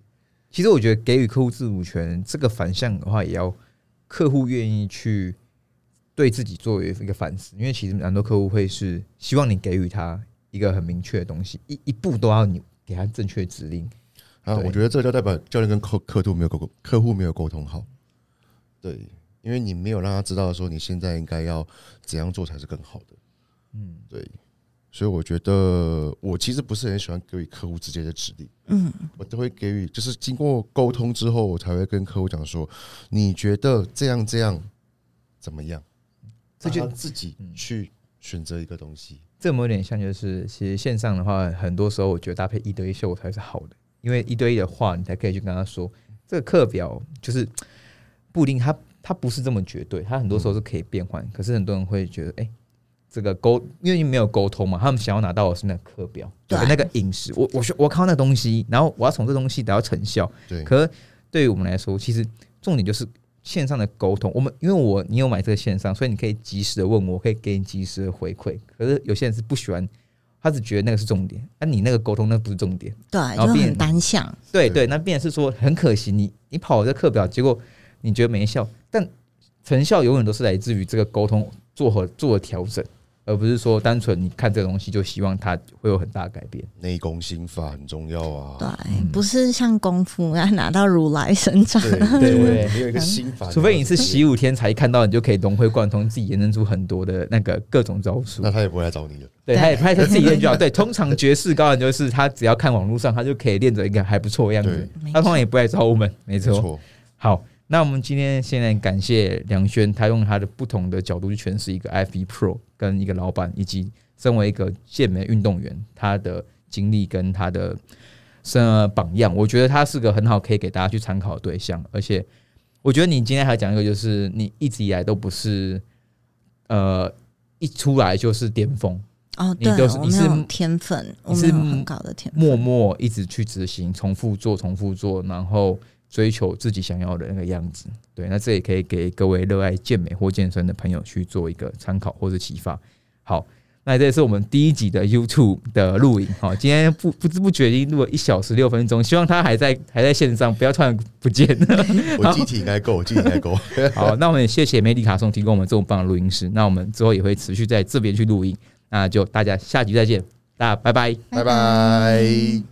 其实我觉得给予客户自主权，这个反向的话，也要客户愿意去对自己作为一个反思。因为其实蛮多客户会是希望你给予他一个很明确的东西，一一步都要你给他正确指令。啊，我觉得这就代表教练跟客客户没有沟客户没有沟通好。对，因为你没有让他知道说你现在应该要怎样做才是更好的。嗯，对。所以我觉得，我其实不是很喜欢给予客户直接的指令，嗯，我都会给予，就是经过沟通之后，我才会跟客户讲说，你觉得这样这样怎么样？这就自己去选择一个东西。这有点像，就是其实线上的话，很多时候我觉得搭配一对一效果才是好的，因为一对一的话，你才可以去跟他说，这个课表就是不一定，它它不是这么绝对，它很多时候是可以变换。可是很多人会觉得，哎、这个沟，因为没有沟通嘛，他们想要拿到的是那个课表，对那个饮食，我我需我看到那个东西，然后我要从这东西得到成效。对，可是对于我们来说，其实重点就是线上的沟通。我们因为我你有买这个线上，所以你可以及时的问我，我可以给你及时的回馈。可是有些人是不喜欢，他只觉得那个是重点，那、你那个沟通那不是重点。对，然后变就很单向。对对对，那变成是说很可惜，你你跑这课表，结果你觉得没效，但成效永远都是来自于这个沟通做和做的调整，而不是说单纯你看这个东西就希望它会有很大改变。内功心法很重要啊。对，不是像功夫要拿到如来神掌。[laughs] 对对对没有一个心法，除非你是习五天才看到，你就可以融会贯通，自己延伸出很多的那个各种招数那。他也不会来找你了。对，他也他他自己练就好。对，通常绝世高人就是他只要看网络上，他就可以练着一个还不错的样子对。他通常也不来找我们，没错。没错，好，那我们今天现在感谢梁轩，他用他的不同的角度去诠释一个 F1 Pro 跟一个老板，以及身为一个健美运动员他的经历跟他的呃榜样，我觉得他是个很好可以给大家去参考的对象。而且，我觉得你今天还讲一个，就是你一直以来都不是呃一出来就是巅峰，哦，你对，都是你是天分，你是很高的天分。默默一直去执行，重复做，重复做，然后追求自己想要的那个样子。对，那这也可以给各位热爱健美或健身的朋友去做一个参考或者启发。好，那这也是我们第一集的 YouTube 的录影。好，今天不不知不觉已经录了一小时六分钟，希望他还在还在线上，不要突然不见 [laughs] 了。我机体应该够，我机体应该够。[laughs] 好，那我们也谢谢美迪卡松提供我们这么棒的录音室。那我们之后也会持续在这边去录音。那就大家下集再见，大家拜拜。拜拜。